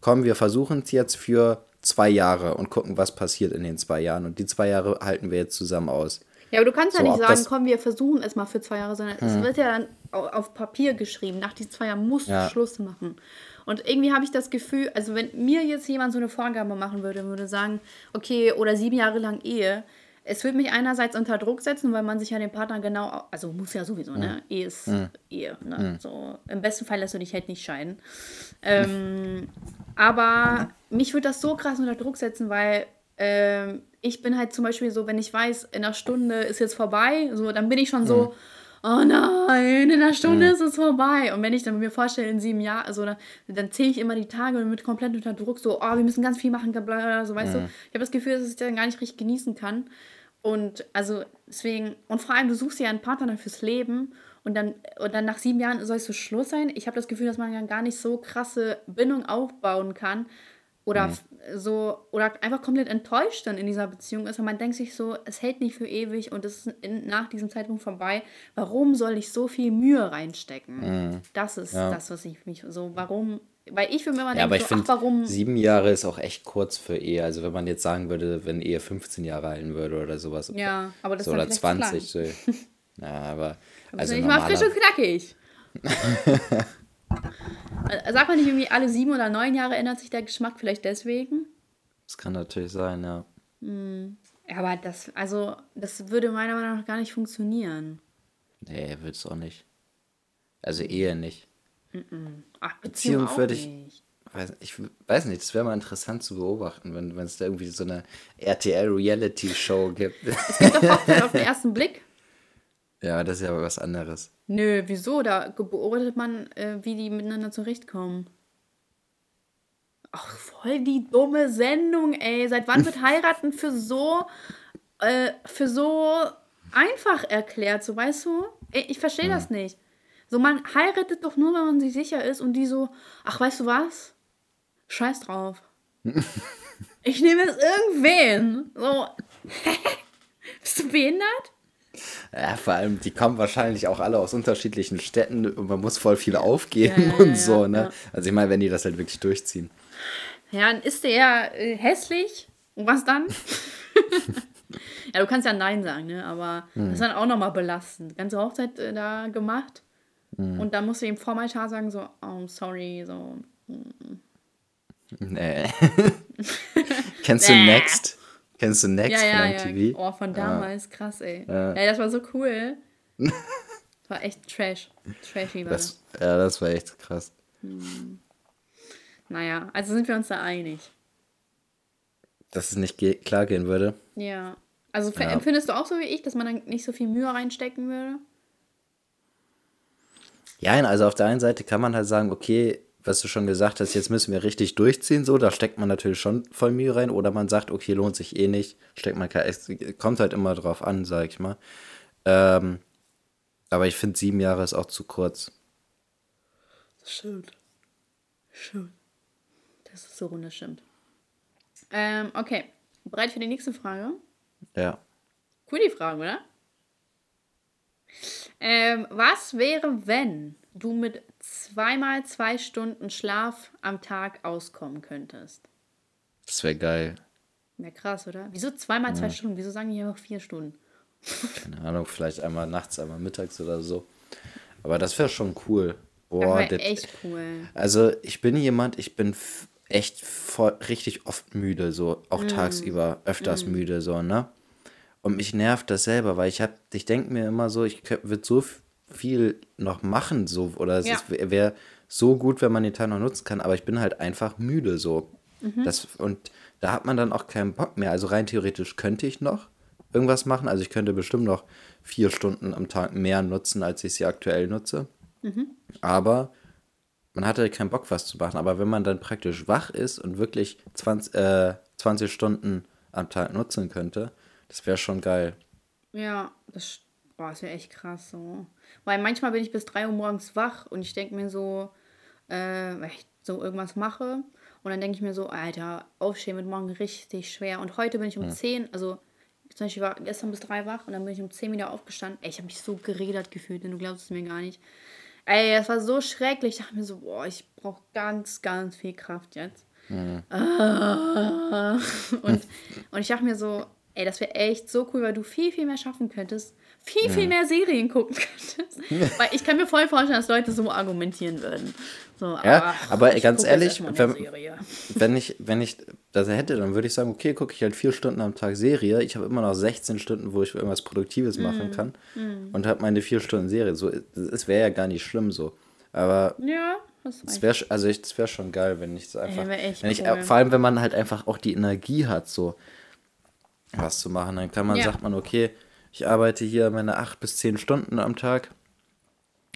komm, wir versuchen es jetzt für zwei Jahre und gucken, was passiert in den zwei Jahren. Und die zwei Jahre halten wir jetzt zusammen aus. Ja, aber du kannst ja So, nicht sagen, Hm. komm, wir versuchen es mal für zwei Jahre, sondern es wird ja dann au- auf Papier geschrieben. Nach diesen zwei Jahren musst du Ja. Schluss machen. Und irgendwie habe ich das Gefühl, also wenn mir jetzt jemand so eine Vorgabe machen würde, würde sagen, okay, oder sieben Jahre lang Ehe, es würde mich einerseits unter Druck setzen, weil man sich ja den Partner genau, au- also muss ja sowieso, ne? Ehe ist Ehe, ne? So, im besten Fall lässt du dich halt nicht scheiden. Ähm, aber mich würde das so krass unter Druck setzen, weil ähm, ich bin halt zum Beispiel so, wenn ich weiß, in einer Stunde ist jetzt vorbei, so, dann bin ich schon so, oh nein, in einer Stunde ist es vorbei. Und wenn ich dann mir vorstelle, in sieben Jahren, also dann, dann zähle ich immer die Tage und bin komplett unter Druck, so, oh, wir müssen ganz viel machen, bla, bla, bla, so, weißt du. Ich habe das Gefühl, dass ich dann gar nicht richtig genießen kann. Und also deswegen, und vor allem, du suchst ja einen Partner dann fürs Leben und dann, und dann nach sieben Jahren soll es so Schluss sein. Ich habe das Gefühl, dass man dann gar nicht so krasse Bindung aufbauen kann oder f- so, oder einfach komplett enttäuscht dann in dieser Beziehung ist. Und man denkt sich so, es hält nicht für ewig und es ist in, nach diesem Zeitpunkt vorbei. Warum soll ich so viel Mühe reinstecken? Das ist Ja. das, was ich mich so, warum, weil ich für mir immer Ja, aber denke, ich so, ach, finde, warum, sieben Jahre ist auch echt kurz für Ehe. Also wenn man jetzt sagen würde, wenn Ehe 15 Jahre halten würde oder sowas. ja, aber das so, ist oder dann vielleicht 20. So. Ja, aber Also nicht mal frisch und knackig. Äh, Sagt man nicht irgendwie, alle sieben oder neun Jahre ändert sich der Geschmack vielleicht deswegen? das kann natürlich sein, ja. Ja, aber das, also, das würde meiner Meinung nach gar nicht funktionieren. Nee, wird es auch nicht. Also Ehe nicht. Ach, Beziehung, Beziehung würde ich-. Weiß, ich weiß nicht, das wäre mal interessant zu beobachten, wenn es da irgendwie so eine RTL-Reality-Show gibt. Es gibt doch auf den ersten Blick. Ja, das ist ja was anderes. Nö, wieso? Da beobachtet man, äh, wie die miteinander zurechtkommen. Ach, voll die dumme Sendung, ey. Seit wann wird heiraten für so, äh, für so einfach erklärt, so weißt du? Ey, ich verstehe das nicht. So, man heiratet doch nur, wenn man sich sicher ist und die so, ach, weißt du was? Scheiß drauf. ich nehme jetzt irgendwen. So, bist du behindert? Ja, vor allem, die kommen wahrscheinlich auch alle aus unterschiedlichen Städten und man muss voll viel aufgeben Ja, ja, und ja, so, ja, ne? ja. Also ich meine, wenn die das halt wirklich durchziehen. Ja, dann ist der äh, hässlich. Und was dann? ja, du kannst ja Nein sagen, ne? Aber das ist dann auch nochmal belastend. Ganze Hochzeit äh, da gemacht. Und dann musst du ihm vor dem Altar sagen, so, oh, sorry, so. Nee. Kennst du. Next? Kennst du Next Ja, ja, von ja. MTV? Oh, von damals, krass, ey. Ja. Ja. das war so cool. Das war echt Trash. Trashy war das. Das, ja, das war echt krass. Naja, also sind wir uns da einig. Dass es nicht ge klar gehen würde. Ja. Also Ja. empfindest du auch so wie ich, dass man dann nicht so viel Mühe reinstecken würde? Ja, also auf der einen Seite kann man halt sagen, okay, was du schon gesagt hast, jetzt müssen wir richtig durchziehen, so, da steckt man natürlich schon voll Mühe rein, oder man sagt, okay, lohnt sich eh nicht, steckt man kein, es kommt halt immer drauf an, sag ich mal. Ähm, aber ich finde, sieben Jahre ist auch zu kurz. Stimmt. Schön. Das ist so stimmt. Ähm, okay. Bereit für die nächste Frage? Ja. Cool die Frage, oder? Ähm, was wäre, wenn du mit zweimal zwei Stunden Schlaf am Tag auskommen könntest? Das wäre geil. Wäre krass, oder? Wieso zweimal zwei Stunden? Wieso sagen die einfach vier Stunden? Keine Ahnung, vielleicht einmal nachts, einmal mittags oder so. Aber das wäre schon cool. Boah, das, echt cool. Also ich bin jemand, ich bin echt voll, richtig oft müde, so auch Mm. tagsüber öfters müde, so, ne? Und mich nervt das selber, weil ich hab, ich denke mir immer so, ich würde so viel noch machen, so, oder es Ja. wäre wär so gut, wenn man den Tag noch nutzen kann, aber ich bin halt einfach müde, so. Mhm. Das, und da hat man dann auch keinen Bock mehr. Also rein theoretisch könnte ich noch irgendwas machen, also ich könnte bestimmt noch vier Stunden am Tag mehr nutzen, als ich sie aktuell nutze. Mhm. Aber man hatte keinen Bock, was zu machen. Aber wenn man dann praktisch wach ist und wirklich 20, äh, 20 Stunden am Tag nutzen könnte, das wäre schon geil. Ja, das, boah, das wäre echt krass so. Weil manchmal bin ich bis 3 Uhr morgens wach und ich denke mir so, äh, weil ich so irgendwas mache. Und dann denke ich mir so, Alter, aufstehen wird morgen richtig schwer. Und heute bin ich um Hm. 10, also zum Beispiel war gestern bis 3 wach und dann bin ich um 10 wieder aufgestanden. Ey, ich habe mich so geredet gefühlt, denn du glaubst es mir gar nicht. Ey, das war so schrecklich. Ich dachte mir so, boah, ich brauche ganz, ganz viel Kraft jetzt. Ah. Und, und ich dachte mir so, ey, das wäre echt so cool, weil du viel, viel mehr schaffen könntest. Viel, viel mehr Serien gucken könntest. Weil ich kann mir voll vorstellen, dass Leute so argumentieren würden. So, Ja, aber ich ganz ehrlich, wenn-. Wenn ich, wenn ich das hätte, dann würde ich sagen, okay, gucke ich halt vier Stunden am Tag Serie. Ich habe immer noch 16 Stunden, wo ich irgendwas Produktives Mhm. machen kann. Und habe meine vier Stunden Serie. So, es wäre ja gar nicht schlimm so. Aber Ja, es wäre also ich, es wäre schon geil, wenn ich so einfach. wär echt wenn ich, cool. Vor allem, wenn man halt einfach auch die Energie hat, so was zu machen. Dann kann man, Ja. sagt man, okay, ich arbeite hier meine acht bis zehn Stunden am Tag.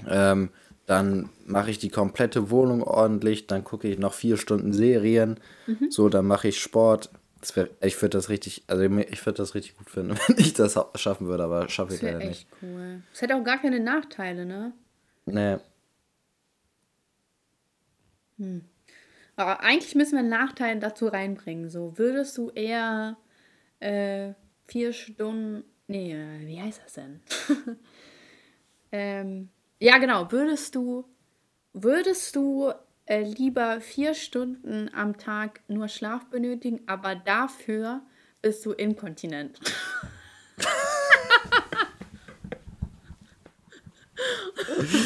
Ähm, dann mache ich die komplette Wohnung ordentlich, dann gucke ich noch vier Stunden Serien, Mhm. so, dann mache ich Sport. Das wär, ich würde das richtig, also ich würde das richtig gut finden, wenn ich das schaffen würde, aber schaffe ich Das leider echt nicht. cool. Es hätte auch gar keine Nachteile, ne? Nee. Aber eigentlich müssen wir einen Nachteil dazu reinbringen. So, würdest du eher äh, vier Stunden. Nee, äh, wie heißt das denn? ähm, ja, genau. Würdest du. Würdest du äh, lieber vier Stunden am Tag nur Schlaf benötigen, aber dafür bist du inkontinent?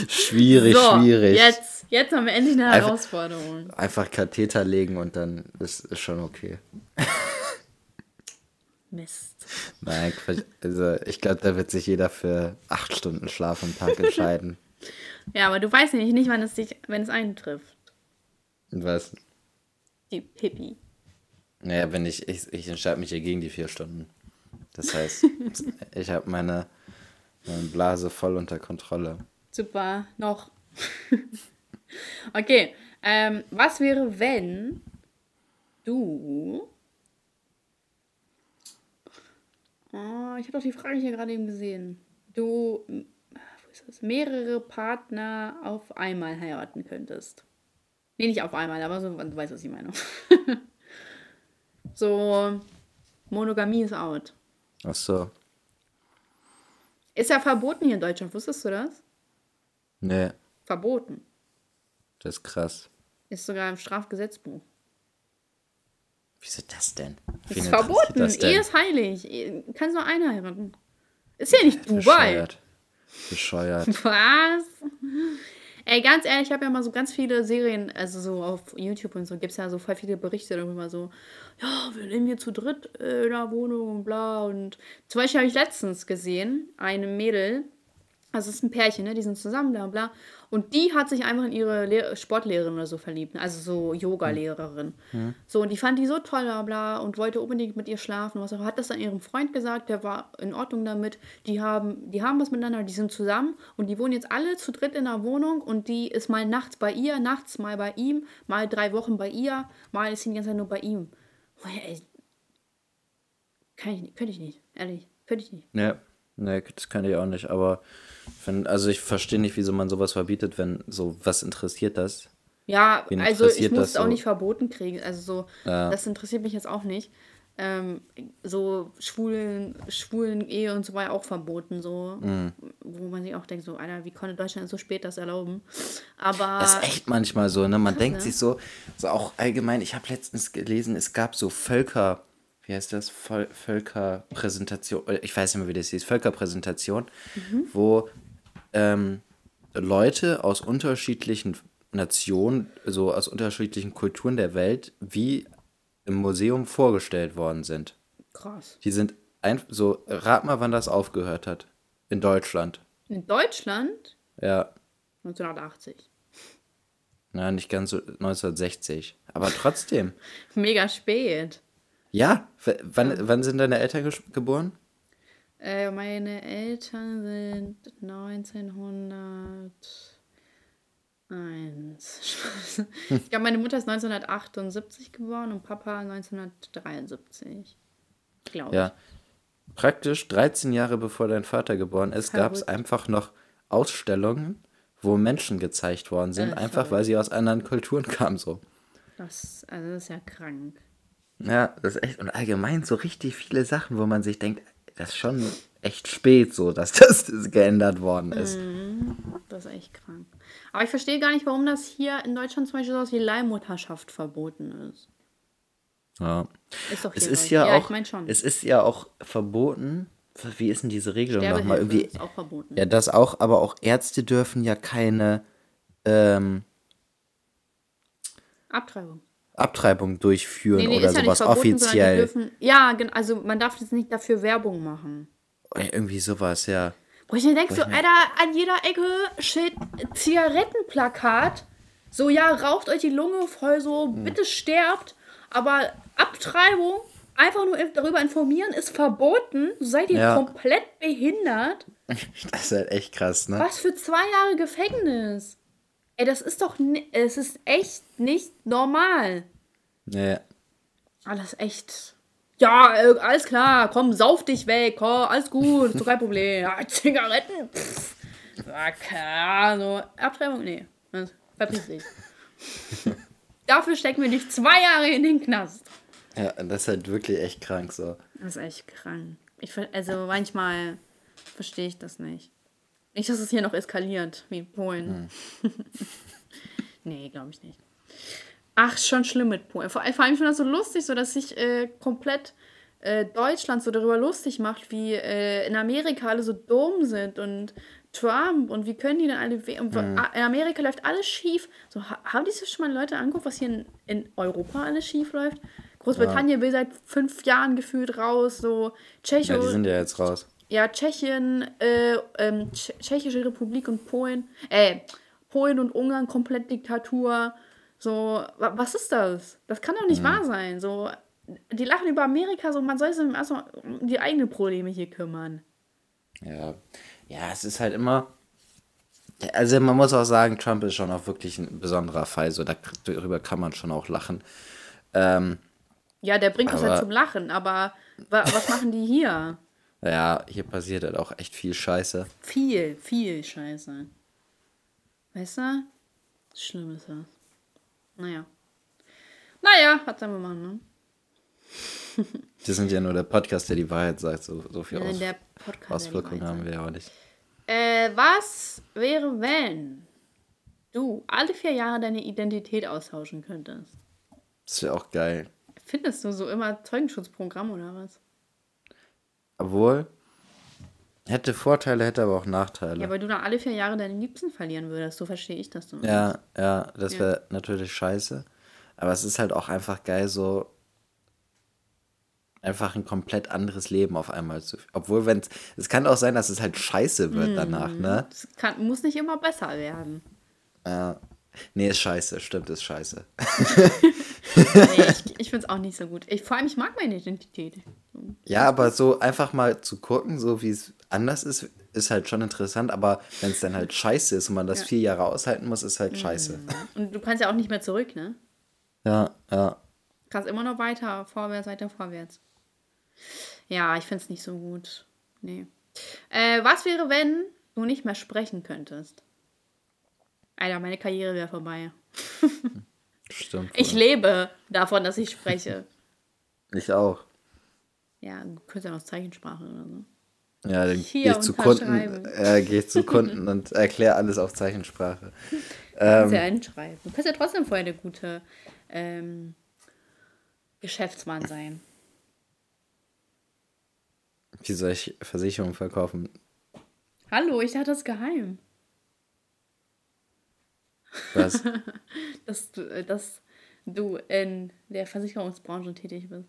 Schwierig, so, schwierig. Jetzt, jetzt haben wir endlich eine Einfach- Herausforderung. Einfach Katheter legen und dann ist, ist schon okay. Mist. Nein, also ich glaube, da wird sich jeder für acht Stunden Schlaf am Tag entscheiden. Ja, aber du weißt nämlich nicht, wann es dich, wenn es eintrifft. Was? Die Pippi. Naja, wenn ich, ich, ich entscheide mich ja gegen die vier Stunden. Das heißt, ich habe meine, meine Blase voll unter Kontrolle. Super, noch. okay, ähm, was wäre, wenn du. Oh, ich habe doch die Frage hier gerade eben gesehen. Du m- wo ist das? mehrere Partner auf einmal heiraten könntest. Nee, nicht auf einmal, aber so, du weißt, was ich meine. so, Monogamie ist out. Ach so. Ist ja verboten hier in Deutschland, wusstest du das? Nee, Verboten. das ist krass. Ist sogar im Strafgesetzbuch. Wieso das denn? Ist Wen interessiert verboten. das? Ehe ist heilig. Ehe- Kannst nur einen heiraten. Ist ja nicht Dubai. Bescheuert. Bescheuert. Was? Ey, ganz ehrlich, ich habe ja mal so ganz viele Serien, also so auf YouTube und so, gibt es ja so voll viele Berichte darüber, so, ja, wir leben hier zu dritt äh, in der Wohnung und bla. Und zum Beispiel habe ich letztens gesehen, eine Mädel, also es ist ein Pärchen, ne? Die sind zusammen, bla bla. Und die hat sich einfach in ihre Lehr Sportlehrerin oder so verliebt. ne, Also so Yoga-Lehrerin. So, und die fand die so toll, bla bla, und wollte unbedingt mit ihr schlafen. Was auch. Hat das dann ihrem Freund gesagt, der war in Ordnung damit. Die haben, die haben was miteinander, die sind zusammen und die wohnen jetzt alle zu dritt in der Wohnung und die ist mal nachts bei ihr, nachts mal bei ihm, mal drei Wochen bei ihr, mal ist sie die ganze Zeit nur bei ihm. Boah, ey, kann ich nicht, könnte ich nicht, ehrlich, könnte ich nicht. Ja, nee, das kann ich auch nicht. Aber wenn, also ich verstehe nicht, wieso man sowas verbietet, wenn so was interessiert das. Ja, Wen also ich muss es auch so? nicht verboten kriegen. Also so, Ja. das interessiert mich jetzt auch nicht. Ähm, so schwulen, schwulen Ehe und so war ja auch verboten, so, Mhm. wo man sich auch denkt, so, Alter, wie konnte Deutschland so spät das erlauben? Aber Das ist echt manchmal so, ne? Man denkt ne? sich so, so auch allgemein, ich habe letztens gelesen, es gab so Völker, wie heißt das? Völ Völkerpräsentation, äh, ich weiß nicht mehr, wie das hieß, Völkerpräsentation, Mhm. wo ähm, Leute aus unterschiedlichen Nationen, so aus unterschiedlichen Kulturen der Welt, wie im Museum vorgestellt worden sind. krass. Die sind ein, so, rat mal, wann das aufgehört hat. In Deutschland. In Deutschland Ja. 1980. Na, nicht ganz so 1960. Aber trotzdem. Mega spät. Ja, wann, wann sind deine Eltern geboren? Äh, meine Eltern sind 1901. Ich glaube, meine Mutter ist 1978 geboren und Papa 1973. Glaube Ja. Praktisch 13 Jahre bevor dein Vater geboren ist, gab es einfach noch Ausstellungen, wo Menschen gezeigt worden sind, Äh, einfach weil sie aus anderen Kulturen kamen so. Das, also das ist ja krank. Ja, das ist echt und allgemein so richtig viele Sachen, wo man sich denkt, das ist schon echt spät so, dass das geändert worden ist. Das ist echt krank. Aber ich verstehe gar nicht, warum das hier in Deutschland zum Beispiel sowas wie Leihmutterschaft verboten ist. Ja. Ist doch Es hier ist Leute. ja, ja auch, ich schon. es ist ja auch verboten. Wie ist denn diese Regelung nochmal? Irgendwie, ist auch verboten. ja, das auch, aber auch Ärzte dürfen ja keine ähm, Abtreibung. Abtreibung durchführen Nee, nee, oder ist ja sowas verboten, offiziell. dürfen. Ja, also man darf jetzt nicht dafür Werbung machen. Irgendwie sowas, ja. Wo ich mir denke, so, Alter, an jeder Ecke steht Zigarettenplakat. So, ja, raucht euch die Lunge voll, so, Hm. bitte sterbt. Aber Abtreibung, einfach nur darüber informieren, ist verboten. Seid ihr Ja. komplett behindert? Das ist halt echt krass, ne? Was für zwei Jahre Gefängnis? Ey, das ist doch, es ist echt nicht normal. Nee. Alles echt. Ja, äh, alles klar, komm, sauf dich weg, komm, alles gut, ist doch kein Problem. Ja, Zigaretten, pff. Ja, klar, so. Abtreibung, nee. Verpiss dich. Dafür stecken wir dich zwei Jahre in den Knast. Ja, das ist halt wirklich echt krank so. Das ist echt krank. Ich, also manchmal verstehe ich das nicht. Nicht, dass es hier noch eskaliert, wie in Polen. nee, glaube ich nicht. Ach, schon schlimm mit Polen. Vor, vor allem ich finde das so lustig, so dass sich äh, komplett äh, Deutschland so darüber lustig macht, wie äh, in Amerika alle so dumm sind und Trump und wie können die denn alle. Und In Amerika läuft alles schief. So, ha haben die sich schon mal Leute angeguckt, was hier in, in Europa alles schief läuft? Großbritannien will seit fünf Jahren gefühlt raus, so Tschecho, Ja, die sind ja jetzt raus. Ja, Tschechien, äh, ähm, Tsch Tschechische Republik und Polen, äh, Polen und Ungarn komplett Diktatur. So, wa was ist das? Das kann doch nicht wahr sein. So, die lachen über Amerika, so, man soll sich erstmal um die eigenen Probleme hier kümmern. Ja. Ja, es ist halt immer. Also man muss auch sagen, Trump ist schon auch wirklich ein besonderer Fall. So, da, darüber kann man schon auch lachen. Ähm, Ja, der bringt uns Aber- halt zum Lachen, aber wa was machen die hier? Ja, hier passiert halt auch echt viel Scheiße. Viel, viel Scheiße. Weißt du? Schlimm ist das. Naja. Naja, was sollen wir machen, ne? Wir sind ja nur der Podcast, der die Wahrheit sagt. So, so viel Ja, Aus der Podcast, Auswirkungen haben wir ja auch nicht. Äh, was wäre, wenn du alle vier Jahre deine Identität austauschen könntest? Das wäre auch geil. Findest du so immer Zeugenschutzprogramm oder was? Obwohl, hätte Vorteile, hätte aber auch Nachteile. Ja, weil du dann alle vier Jahre deine Liebsten verlieren würdest. So verstehe ich das. zumindest. Ja, ja, das Ja. wäre natürlich scheiße. Aber es ist halt auch einfach geil, so einfach ein komplett anderes Leben auf einmal zu. Obwohl, wenn es. Es kann auch sein, dass es halt scheiße wird Mhm. danach, ne? Kann, muss nicht immer besser werden. Ja. Nee, ist scheiße, stimmt, ist scheiße. Nee, ich ich finde es auch nicht so gut. Ich, vor allem, ich mag meine Identität. Ja, aber so einfach mal zu gucken, so wie es anders ist, ist halt schon interessant. Aber wenn es dann halt scheiße ist und man das vier Jahre aushalten muss, ist halt scheiße. Und du kannst ja auch nicht mehr zurück, ne? Ja, ja. Kannst immer noch weiter, vorwärts, weiter, vorwärts. Ja, ich finde es nicht so gut. Nee. Äh, was wäre, wenn du nicht mehr sprechen könntest? Alter, meine Karriere wäre vorbei. Stimmt. Ich wohl. lebe davon, dass ich spreche. ich auch. Ja, du könntest ja noch Zeichensprache oder so. Ja, dann gehe ich zu Kunden, unterschreiben. äh, gehe ich zu Kunden und erkläre alles auf Zeichensprache. Du kannst Ähm. ja einschreiben. Du kannst ja trotzdem vorher eine gute ähm, Geschäftsmann sein. Wie soll ich Versicherungen verkaufen? Hallo, ich dachte das ist geheim. Was? Dass du, äh, dass du in der Versicherungsbranche tätig bist.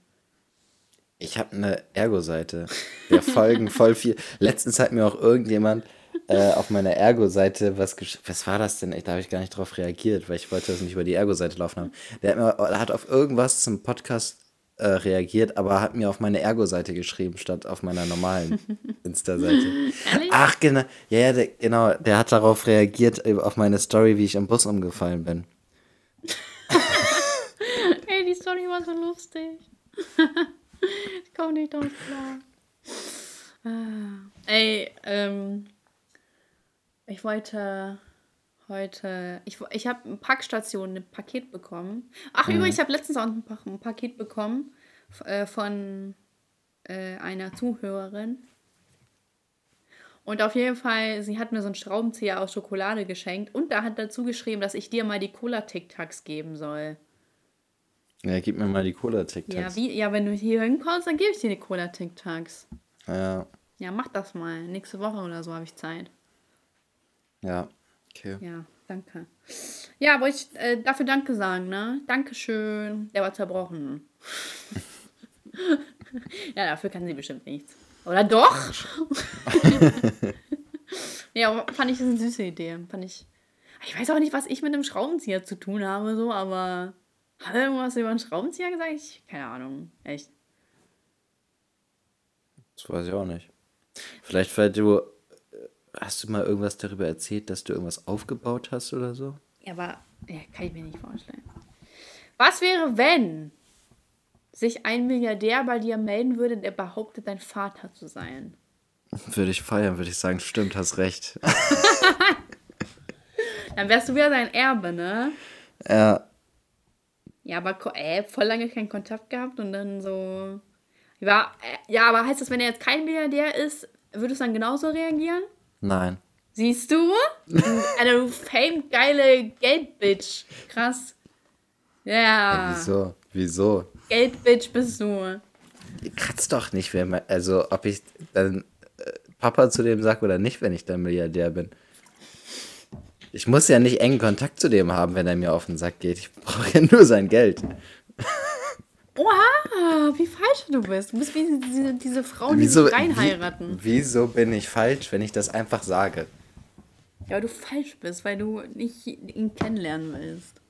Ich habe eine Ergo-Seite. Der folgen voll viel. Letztens hat mir auch irgendjemand äh, auf meiner Ergo-Seite was gesch Was war das denn? Da habe ich gar nicht drauf reagiert, weil ich wollte das nicht über die Ergo-Seite laufen haben. Der hat, mir, der hat auf irgendwas zum Podcast äh, reagiert, aber hat mir auf meine Ergo-Seite geschrieben, statt auf meiner normalen Insta-Seite. Ach, genau. Ja, ja, der, genau. Der hat darauf reagiert, äh, auf meine Story, wie ich im Bus umgefallen bin. Ey, die Story war so lustig. ich komme nicht drauf klar. Ah. Ey, ähm, ich wollte heute. Ich, ich habe eine Packstation ein Paket bekommen. Ach, Mhm. übrigens, ich habe letztens auch ein, Pa- ein Paket bekommen äh, von äh, einer Zuhörerin. Und auf jeden Fall, sie hat mir so einen Schraubenzieher aus Schokolade geschenkt und da hat dazu geschrieben, dass ich dir mal die Cola-Tic-Tacs geben soll. Ja, gib mir mal die Ja, Cola-Tic-Tacs. wie? Ja, wenn du hier hinkommst, dann gebe ich dir die Cola-Tic-Tacs. Ja, Ja, mach das mal. Nächste Woche oder so habe ich Zeit. ja. Okay. Ja, danke. Ja, wollte ich äh, dafür Danke sagen, ne? Dankeschön. Der war zerbrochen. ja, dafür kann sie bestimmt nichts. Oder doch? ja, fand ich das eine süße Idee. Fand ich. Ich weiß auch nicht, was ich mit einem Schraubenzieher zu tun habe, so, aber. Hat er irgendwas über einen Schraubenzieher gesagt? Ich, keine Ahnung. Echt. Das weiß ich auch nicht. Vielleicht, weil du. Hast du mal irgendwas darüber erzählt, dass du irgendwas aufgebaut hast oder so? Ja, aber ja, kann ich mir nicht vorstellen. Was wäre, wenn sich ein Milliardär bei dir melden würde, der behauptet, dein Vater zu sein? Würde ich feiern, würde ich sagen, stimmt, hast recht. Dann wärst du wieder sein Erbe, ne? ja, Ja, aber äh, voll lange keinen Kontakt gehabt und dann so. Ja, äh, ja, aber heißt das, wenn er jetzt kein Milliardär ist, würdest du dann genauso reagieren? Nein. Siehst du? Eine fame geile Geldbitch. Krass. Ja. Wieso? Wieso? Geldbitch bist du. Kratzt doch nicht, wenn man, also ob ich dann äh, Papa zu dem sage oder nicht, wenn ich dann Milliardär bin. Ich muss ja nicht engen Kontakt zu dem haben, wenn er mir auf den Sack geht. Ich brauche ja nur sein Geld. Oha, wie falsch du bist. Du bist wie diese, diese Frauen, die Wieso, sich reinheiraten. wie, wieso bin ich falsch, wenn ich das einfach sage? Ja, weil du falsch bist, weil du nicht ihn kennenlernen willst.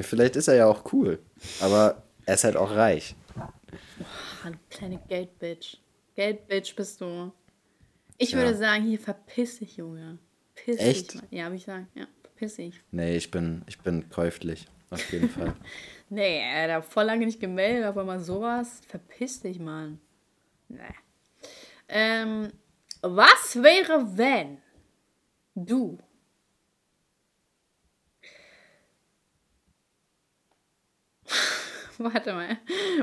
Vielleicht ist er ja auch cool, aber er ist halt auch reich. Ah, du kleine Geldbitch. Geldbitch bist du. Ich Ja. würde sagen, hier verpiss dich, Junge. Piss Echt? dich. Ja, habe ich sagen. Ja, verpiss dich. Nee, ich bin, ich bin käuflich, auf jeden Fall. Nee, er hat voll lange nicht gemeldet, aber mal sowas. Verpiss dich, Mann. Nee. Ähm, was wäre, wenn du Warte mal.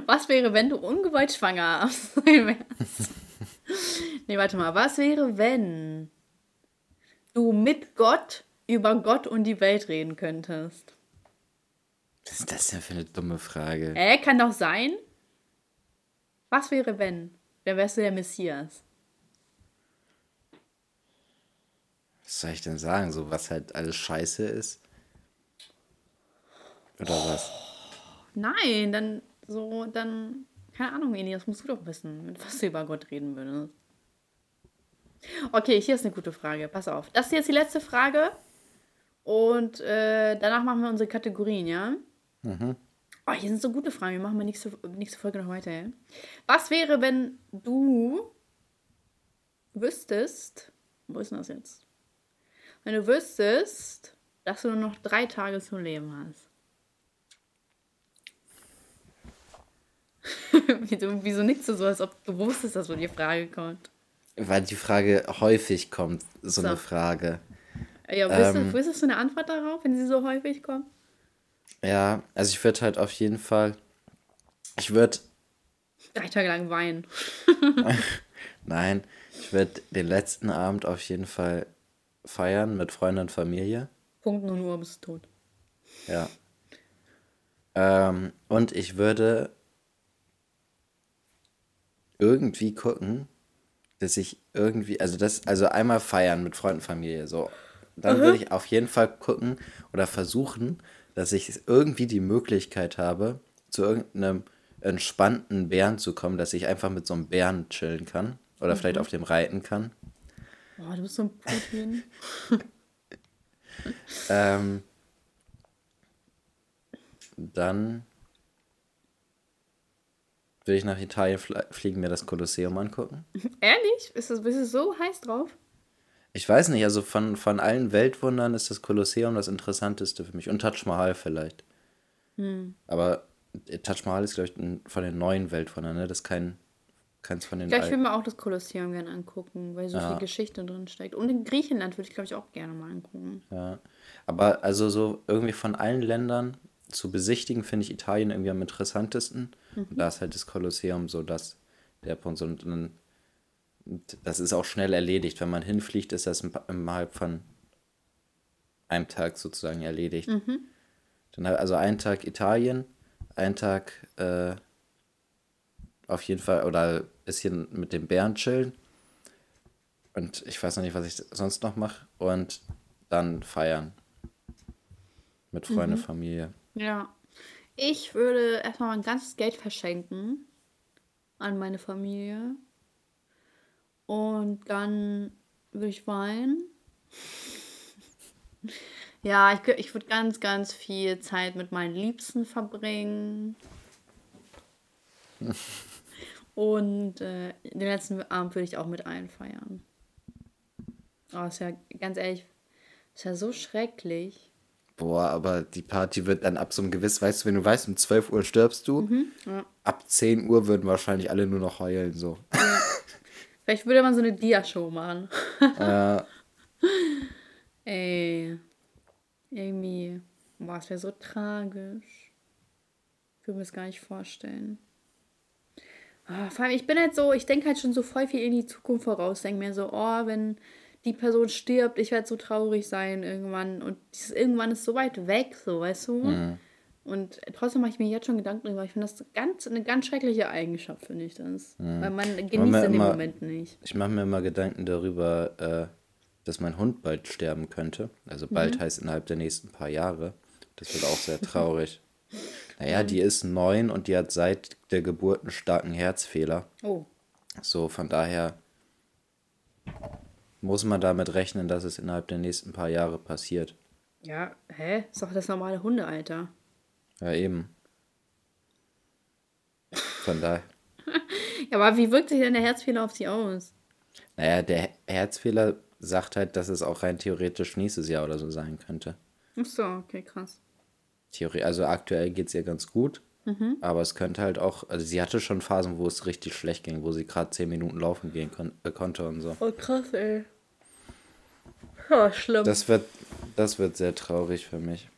Was wäre, wenn du ungewollt schwanger sein wärst? nee, warte mal. Was wäre, wenn du mit Gott über Gott und die Welt reden könntest? Was ist das denn für eine dumme Frage? Äh, kann doch sein. Was wäre, wenn? Wer wärst du der Messias? Was soll ich denn sagen? So, was halt alles scheiße ist? Oder was? Nein, dann so, dann, keine Ahnung, Eli, das musst du doch wissen, mit was du über Gott reden würdest. Okay, hier ist eine gute Frage. Pass auf. Das ist jetzt die letzte Frage. Und äh, danach machen wir unsere Kategorien, ja? Oh, hier sind so gute Fragen. Wir machen mal nächste, nächste Folge noch weiter, ja? Was wäre, wenn du wüsstest, wo ist denn das jetzt? Wenn du wüsstest, dass du nur noch drei Tage zu leben hast. wieso, wieso nickst du so, als ob du wusstest, dass so die Frage kommt? Weil die Frage häufig kommt, so, So. eine Frage. Ja, wüsstest, Ähm. wüsstest du eine Antwort darauf, wenn sie so häufig kommt? Ja, also ich würde halt auf jeden Fall, ich würde, Drei Tage lang weinen. nein, ich würde den letzten Abend auf jeden Fall feiern mit Freunden und Familie. Punkt 0 Uhr bist du tot. Ja. Ähm, und ich würde irgendwie gucken, dass ich irgendwie, also das, also einmal feiern mit Freunden und Familie, so. Dann würde ich auf jeden Fall gucken oder versuchen, dass ich irgendwie die Möglichkeit habe, zu irgendeinem entspannten Bären zu kommen, dass ich einfach mit so einem Bären chillen kann oder vielleicht auf dem reiten kann. Boah, du bist so ein Putin. Ähm, dann will ich nach Italien fl fliegen, mir das Kolosseum angucken. Ehrlich? Ist das, bist du so heiß drauf? Ich weiß nicht, also von, von allen Weltwundern ist das Kolosseum das Interessanteste für mich. Und Taj Mahal vielleicht. Aber Taj Mahal ist, glaube ich, von den neuen Weltwundern, ne? Das ist kein keins von den Ja, ich will mir auch das Kolosseum gerne angucken, weil so Ja. viel Geschichte drin steckt. Und in Griechenland würde ich, glaube ich, auch gerne mal angucken. Ja. Aber also so irgendwie von allen Ländern zu besichtigen, finde ich Italien irgendwie am interessantesten. Und da ist halt das Kolosseum so das, der Punkt. Und, dann- und das ist auch schnell erledigt. Wenn man hinfliegt, ist das innerhalb von einem Tag sozusagen erledigt. Dann halt also einen Tag Italien, einen Tag äh, auf jeden Fall oder ein bisschen mit den Bären chillen. Und ich weiß noch nicht, was ich sonst noch mache. Und dann feiern. Mit Freunde, Familie. Ja. Ich würde erstmal mein ganzes Geld verschenken an meine Familie. Und dann würde ich weinen. Ja, ich, ich würde ganz, ganz viel Zeit mit meinen Liebsten verbringen. Und äh, den letzten Abend würde ich auch mit allen feiern. Oh, ist ja ganz ehrlich, ist ja so schrecklich. Boah, aber die Party wird dann ab so einem gewissen, weißt du, wenn du weißt, um 12 Uhr stirbst du, Ja. ab 10 Uhr würden wahrscheinlich alle nur noch heulen, so. Vielleicht würde man so eine Dia-Show machen. äh, Ey. Irgendwie. Boah, es wäre so tragisch. Ich würde mir das gar nicht vorstellen. Ah, vor allem, ich bin halt so, ich denke halt schon so voll viel in die Zukunft voraus. Denke mir so, oh, wenn die Person stirbt, ich werde so traurig sein irgendwann. Und dieses irgendwann ist so weit weg, so, weißt du? Und trotzdem mache ich mir jetzt schon Gedanken darüber. Ich finde das ganz, eine ganz schreckliche Eigenschaft, finde ich das. Weil man genießt in dem immer- Moment nicht. ich mache mir immer Gedanken darüber, äh, dass mein Hund bald sterben könnte. Also bald heißt innerhalb der nächsten paar Jahre. Das wird auch sehr traurig. Naja, die ist neun und die hat seit der Geburt einen starken Herzfehler. Oh. So, von daher muss man damit rechnen, dass es innerhalb der nächsten paar Jahre passiert. Ja, hä? Ist doch das normale Hundealter. Ja, eben. Von daher. Ja, aber wie wirkt sich denn der Herzfehler auf sie aus? Naja, der Herzfehler sagt halt, dass es auch rein theoretisch nächstes Jahr oder so sein könnte. Ach so, okay, krass. Theorie, also aktuell geht es ihr ganz gut, aber es könnte halt auch, also sie hatte schon Phasen, wo es richtig schlecht ging, wo sie gerade zehn Minuten laufen gehen kon äh, konnte und so. Oh, krass, ey. Ja, schlimm. Das wird, das wird sehr traurig für mich.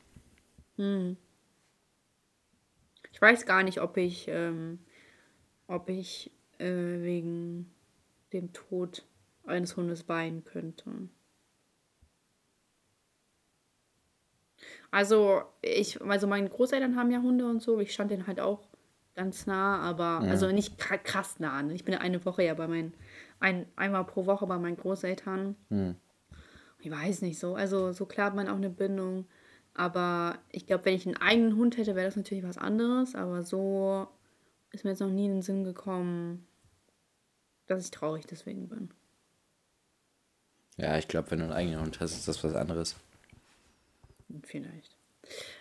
Ich weiß gar nicht, ob ich, ähm, ob ich äh, wegen dem Tod eines Hundes weinen könnte. Also, ich, also meine Großeltern haben ja Hunde und so. Ich stand denen halt auch ganz nah, aber also nicht kra- krass nah. Ne? Ich bin ja eine Woche ja bei meinen, ein, einmal pro Woche bei meinen Großeltern. Ich weiß nicht so. Also so klar hat man auch eine Bindung. Aber ich glaube, wenn ich einen eigenen Hund hätte, wäre das natürlich was anderes. Aber so ist mir jetzt noch nie in den Sinn gekommen, dass ich traurig deswegen bin. Ja, ich glaube, wenn du einen eigenen Hund hast, ist das was anderes. Vielleicht.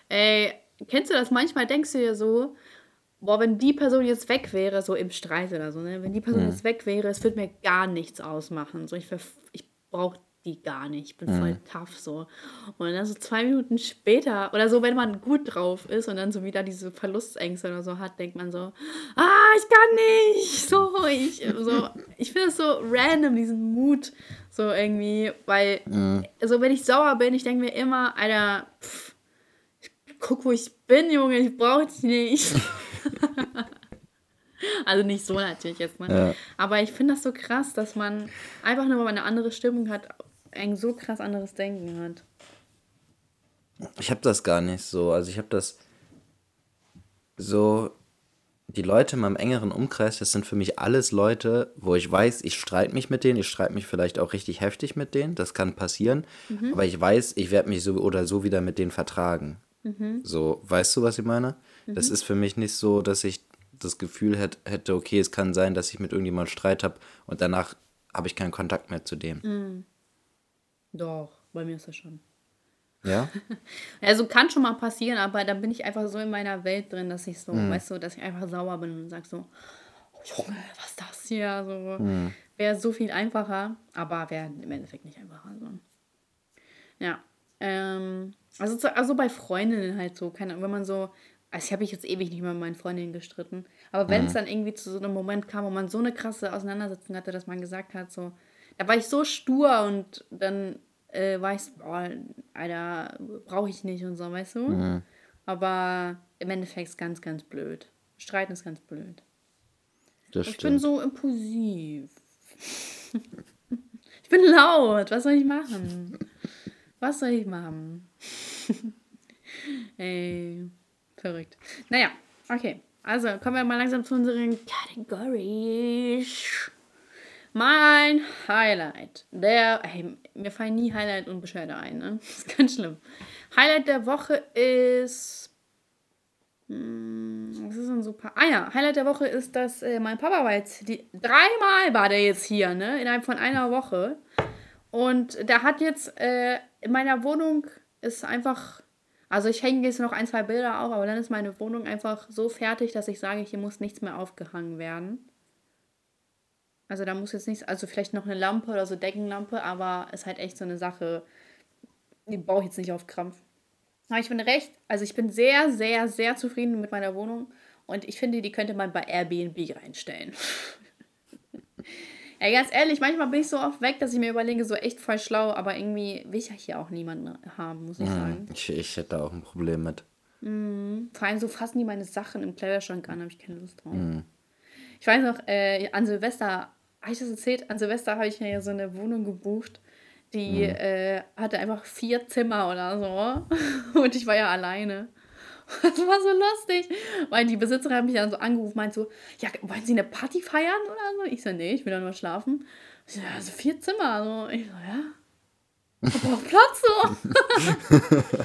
Ey, kennst du das? Manchmal denkst du dir so, boah, wenn die Person jetzt weg wäre, so im Streit oder so, ne? Wenn die Person jetzt weg wäre, es würde mir gar nichts ausmachen. So, ich, ich brauche die gar nicht. Ich bin voll tough so. Und dann so zwei Minuten später, oder so, wenn man gut drauf ist und dann so wieder diese Verlustängste oder so hat, denkt man so, ah, ich kann nicht. So, ich, so, ich finde es so random, diesen Mut, so irgendwie, weil, also wenn ich sauer bin, ich denke mir immer, Alter, pff, guck, wo ich bin, Junge, ich brauche dich nicht. also nicht so natürlich jetzt, ne? Ja. Aber ich finde das so krass, dass man einfach nur, weil man eine andere Stimmung hat, ein so krass anderes Denken hat. Ich habe das gar nicht so. Also ich habe das so. Die Leute in meinem engeren Umkreis, das sind für mich alles Leute, wo ich weiß, ich streite mich mit denen, ich streite mich vielleicht auch richtig heftig mit denen, das kann passieren, aber ich weiß, ich werde mich so oder so wieder mit denen vertragen. So, weißt du, was ich meine? Das ist für mich nicht so, dass ich das Gefühl hätt, hätte, okay, es kann sein, dass ich mit irgendjemandem Streit habe und danach habe ich keinen Kontakt mehr zu dem. Doch, bei mir ist das schon. Ja? Also kann schon mal passieren, aber da bin ich einfach so in meiner Welt drin, dass ich so, weißt du, dass ich einfach sauer bin und sag so, oh Junge, was ist das hier? So, wäre so viel einfacher, aber wäre im Endeffekt nicht einfacher. So. Ja. Ähm, also, zu- also bei Freundinnen halt so, keine, wenn man so, also ich habe mich jetzt ewig nicht mehr mit meinen Freundinnen gestritten, Aber wenn es dann irgendwie zu so einem Moment kam, wo man so eine krasse Auseinandersetzung hatte, dass man gesagt hat, so, da war ich so stur und dann äh, war ich, so, boah, Alter, brauche ich nicht und so, weißt du? Aber im Endeffekt ist ganz, ganz blöd. Streiten ist ganz blöd. Das Ich bin stimmt. so impulsiv. ich bin laut. Was soll ich machen? Was soll ich machen? Ey, verrückt. Naja, okay. Also kommen wir mal langsam zu unseren Kategorien. Mein Highlight der. Ey, mir fallen nie Highlight und Beschwerde ein, ne? Das ist ganz schlimm. Highlight der Woche ist. Hm, Was ist denn super? Ah ja, Highlight der Woche ist, dass äh, mein Papa war jetzt. Die, dreimal war der jetzt hier, ne? Innerhalb von einer Woche. Und der hat jetzt äh, in meiner Wohnung ist einfach. Also ich hänge jetzt noch ein, zwei Bilder auf, aber dann ist meine Wohnung einfach so fertig, dass ich sage, hier muss nichts mehr aufgehangen werden. Also da muss jetzt nichts, also vielleicht noch eine Lampe oder so Deckenlampe, aber ist halt echt so eine Sache, die baue ich jetzt nicht auf Krampf. Aber ich bin recht, also ich bin sehr, sehr, sehr zufrieden mit meiner Wohnung und ich finde, die könnte man bei Airbnb reinstellen. ja, ganz ehrlich, manchmal bin ich so oft weg, dass ich mir überlege, so echt voll schlau, aber irgendwie will ich ja hier auch niemanden haben, muss ich sagen. Ich, ich hätte da auch ein Problem mit. Vor allem so fassen die meine Sachen im Kleiderschrank an, habe ich keine Lust drauf. Ich weiß noch, äh, an Silvester, habe ich das erzählt? An Silvester habe ich mir ja so eine Wohnung gebucht, die äh, hatte einfach vier Zimmer oder so. Und ich war ja alleine. Das war so lustig, weil die Besitzerin hat mich dann so angerufen, meint so, ja, wollen Sie eine Party feiern oder so? Ich so, nee, ich will doch nur schlafen. Ich so, ja, also vier Zimmer. So. Ich so, ja. Ich auch Platz so.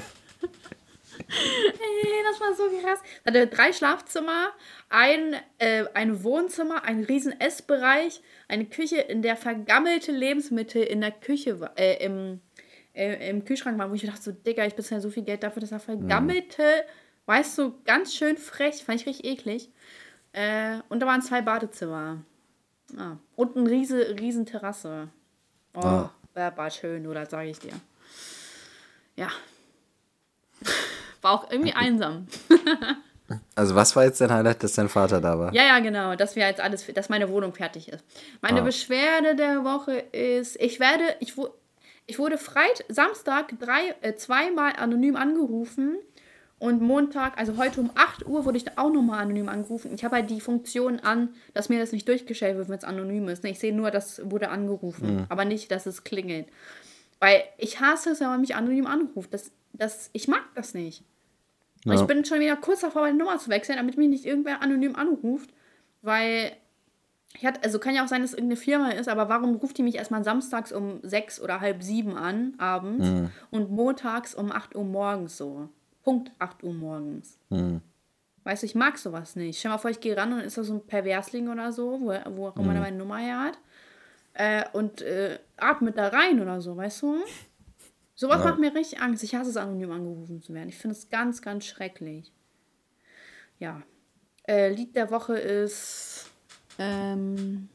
Ey, das war so krass. Hatte drei Schlafzimmer, ein, äh, ein Wohnzimmer, ein riesen Essbereich, eine Küche, in der vergammelte Lebensmittel in der Küche äh, im, äh, im Kühlschrank waren, wo ich mir dachte, so, Digga, ich bezahle so viel Geld dafür, dass da vergammelte, weißt du, ganz schön frech, fand ich richtig eklig. Äh, und da waren zwei Badezimmer. Ah. Und eine riese, riesen Terrasse. Oh, Ah. war schön, oder sage ich dir. Ja. War auch irgendwie einsam. Also was war jetzt dein Highlight, dass dein Vater da war? Ja, ja, genau, dass wir jetzt alles, dass meine Wohnung fertig ist. Meine Ah. Beschwerde der Woche ist, ich werde, ich, ich wurde Freit, Samstag drei, äh, zweimal anonym angerufen und Montag, also heute um 8 Uhr wurde ich auch nochmal anonym angerufen. Ich habe halt die Funktion an, dass mir das nicht durchgestellt wird, wenn es anonym ist. ne? Ich sehe nur, das wurde angerufen, aber nicht, dass es klingelt. Weil ich hasse es, wenn man mich anonym anruft. Das, das, ich mag das nicht. Ja. Ich bin schon wieder kurz davor, meine Nummer zu wechseln, damit mich nicht irgendwer anonym anruft. Weil ich hatte, also kann ja auch sein, dass es irgendeine Firma ist, aber warum ruft die mich erstmal samstags um sechs oder halb sieben an, abends, und montags um 8 Uhr morgens so? Punkt 8 Uhr morgens. Weißt du, ich mag sowas nicht. Stell mal vor, ich gehe ran und ist da so ein Perversling oder so, wo, wo auch immer der meine Nummer her hat. Äh, und äh, atmet da rein oder so, weißt du? Sowas macht mir richtig Angst. Ich hasse es, anonym angerufen zu werden. Ich finde es ganz, ganz schrecklich. Ja. Äh, Lied der Woche ist. Ähm,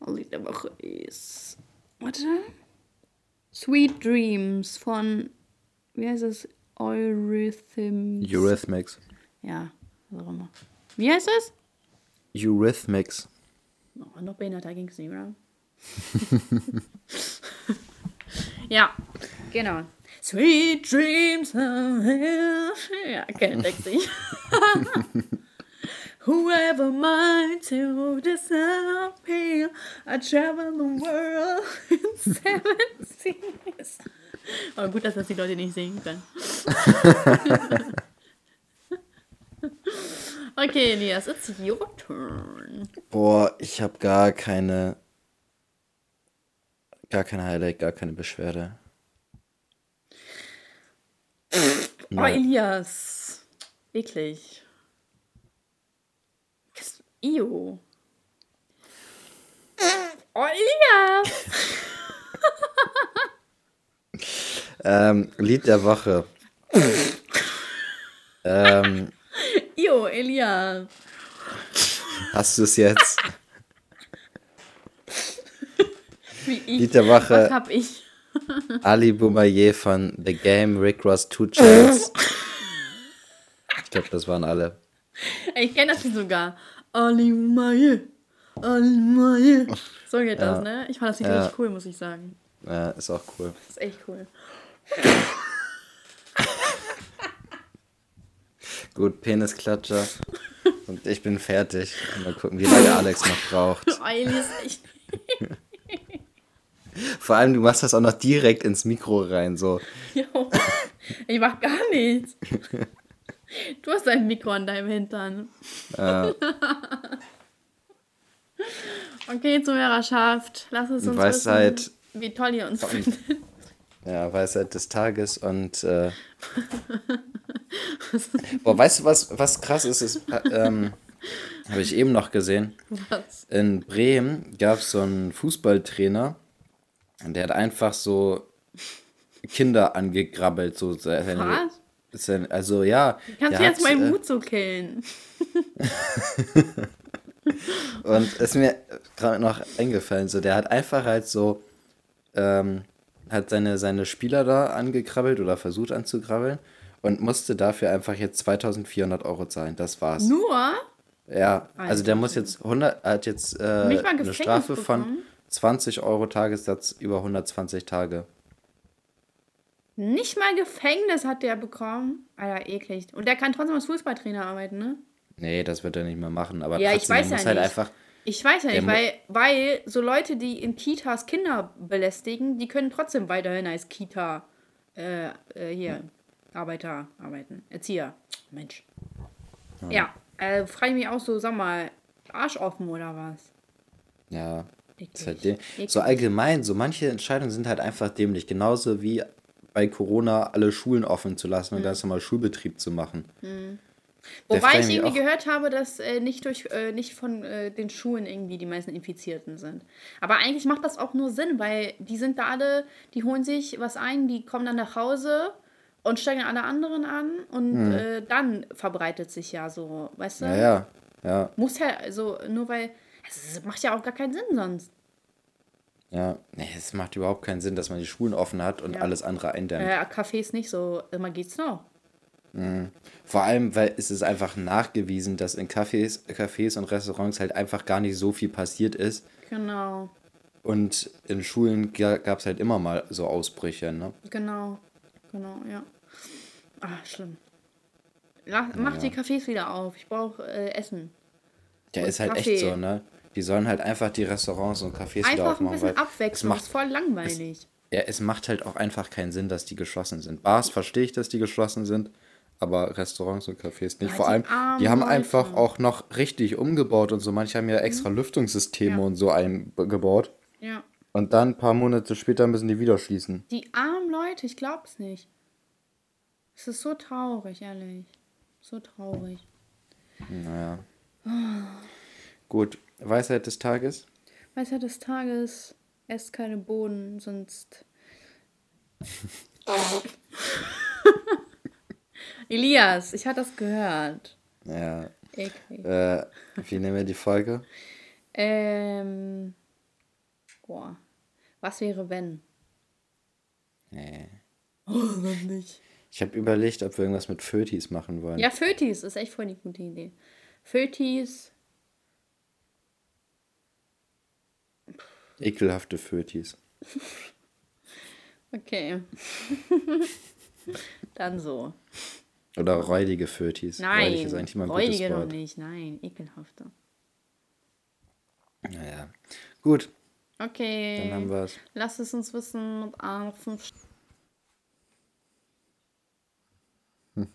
oh, Lied der Woche ist. Warte. Sweet Dreams von. Wie heißt es? Eurythms. Eurythmics. Ja, was auch immer. Wie heißt es? Eurythmics. Oh, noch behinderter ging es nicht, oder? ja, genau. Sweet dreams. Ja, kennt Text nicht. Whoever mind to disappear, I travel the world in seven seas. Aber gut, dass das die Leute nicht singen können. okay, Elias, it's your turn. Boah, ich habe gar keine. Gar kein Highlight, gar keine Beschwerde. Oh, Elias. Eklig. Io. Oh, Elias. Ähm, Lied der Woche. ähm, Io, Elias. hast du es jetzt? Wie ich. Lied der Was hab ich? Ali Boumaier von The Game, Rick Ross, Two Chains. Ich glaube, das waren alle. Ich kenne das Lied sogar. Alimaye. Alimaye. So geht das, Ja. ne? Ich fand das Lied Ja. richtig cool, muss ich sagen. Ja, ist auch cool. Das ist echt cool. Gut, Penisklatscher. Und ich bin fertig. Mal gucken, wie lange Alex noch braucht. Eili ist echt. Vor allem, du machst das auch noch direkt ins Mikro rein. So. Jo. Ich mach gar nichts. Du hast ein Mikro an deinem Hintern. Äh, Okay, Zuhörerschaft, lass es uns Weisheit. wissen, wie toll ihr uns findet. ja, Weisheit des Tages und. Äh, boah, weißt du, was, was krass ist? ist äh, ähm, Habe ich eben noch gesehen. Was? In Bremen gab es so einen Fußballtrainer, und der hat einfach so Kinder angegrabbelt. So seine, Was? sein, also ja. Kannst du jetzt hat, meinen äh, Mut so killen? Und ist mir gerade noch eingefallen, so der hat einfach halt so, ähm, hat seine, seine Spieler da angekrabbelt oder versucht anzukrabbeln und musste dafür einfach jetzt 2400 Euro zahlen. Das war's. Nur? Ja, also der muss jetzt 100, hat jetzt äh, eine Strafe von bekommen? 20 Euro Tagessatz über 120 Tage. Nicht mal Gefängnis hat der bekommen. Alter, eklig. Und der kann trotzdem als Fußballtrainer arbeiten, ne? Nee, das wird er nicht mehr machen, aber Ja, ich trotzdem, weiß der ja muss halt nicht. einfach. Ich weiß ja nicht, weil, weil so Leute, die in Kitas Kinder belästigen, die können trotzdem weiterhin als Kita äh, äh, hier Arbeiter arbeiten. Erzieher. Mensch. Ja, äh, frage ich mich auch so, sag mal, Arsch offen oder was? Ja, Halt Eklig. so allgemein, so manche Entscheidungen sind halt einfach dämlich. Genauso wie bei Corona alle Schulen offen zu lassen Mhm. und ganz normal Schulbetrieb zu machen. Wobei frage ich irgendwie gehört habe, dass äh, nicht durch äh, nicht von äh, den Schulen irgendwie die meisten Infizierten sind. Aber eigentlich macht das auch nur Sinn, weil die sind da alle, die holen sich was ein, die kommen dann nach Hause und stecken alle anderen an und äh, dann verbreitet sich ja so, weißt du? Hm. Ja, ja, ja, Muss ja, also nur weil, es macht ja auch gar keinen Sinn sonst. ja. Nee, es macht überhaupt keinen Sinn, dass man die Schulen offen hat und Ja. alles andere eindämmt. Äh, Cafés nicht so, immer geht's noch. Vor allem, weil es ist einfach nachgewiesen, dass in Cafés, Cafés und Restaurants halt einfach gar nicht so viel passiert ist. Genau, Und in Schulen gab es halt immer mal so Ausbrüche, ne? genau, genau, ja. Ah, schlimm. Lach, mach die Cafés wieder auf. Ich brauche äh, Essen. Ja, Und ist halt Kaffee. echt so, ne? Die sollen halt einfach die Restaurants und Cafés wieder Einfach ein aufmachen, bisschen weil es Abwechslung. macht ist voll langweilig. Ja, es macht halt auch einfach keinen Sinn, dass die geschlossen sind. Bars verstehe ich, dass die geschlossen sind, aber Restaurants und Cafés nicht. Ja, Vor die allem, armen die haben Leute. einfach auch noch richtig umgebaut und so. Manche haben ja extra Lüftungssysteme Mhm. Ja. und so eingebaut. Ja. Und dann ein paar Monate später müssen die wieder schließen. Die armen Leute, ich glaub's nicht. Es ist so traurig, ehrlich. So traurig. Naja. Gut, Weisheit des Tages. Weisheit des Tages, esst keine Bohnen, sonst. Elias, ich hatte das gehört. Ja. Eklig. Äh, wie nehmen wir die Folge? Ähm. Boah. Was wäre, wenn? Nee. Oh, noch nicht. Ich habe überlegt, ob wir irgendwas mit Fötis machen wollen. Ja, Fötis ist echt voll die gute Idee. Fötis. Ekelhafte Fötis. Okay. Dann so. Oder räudige Fötis. Räudig Nein, ist eigentlich mal ein räudige noch nicht. Nein, ekelhafte. Naja. Gut, Okay. dann haben wir es. Lass es uns wissen mit A5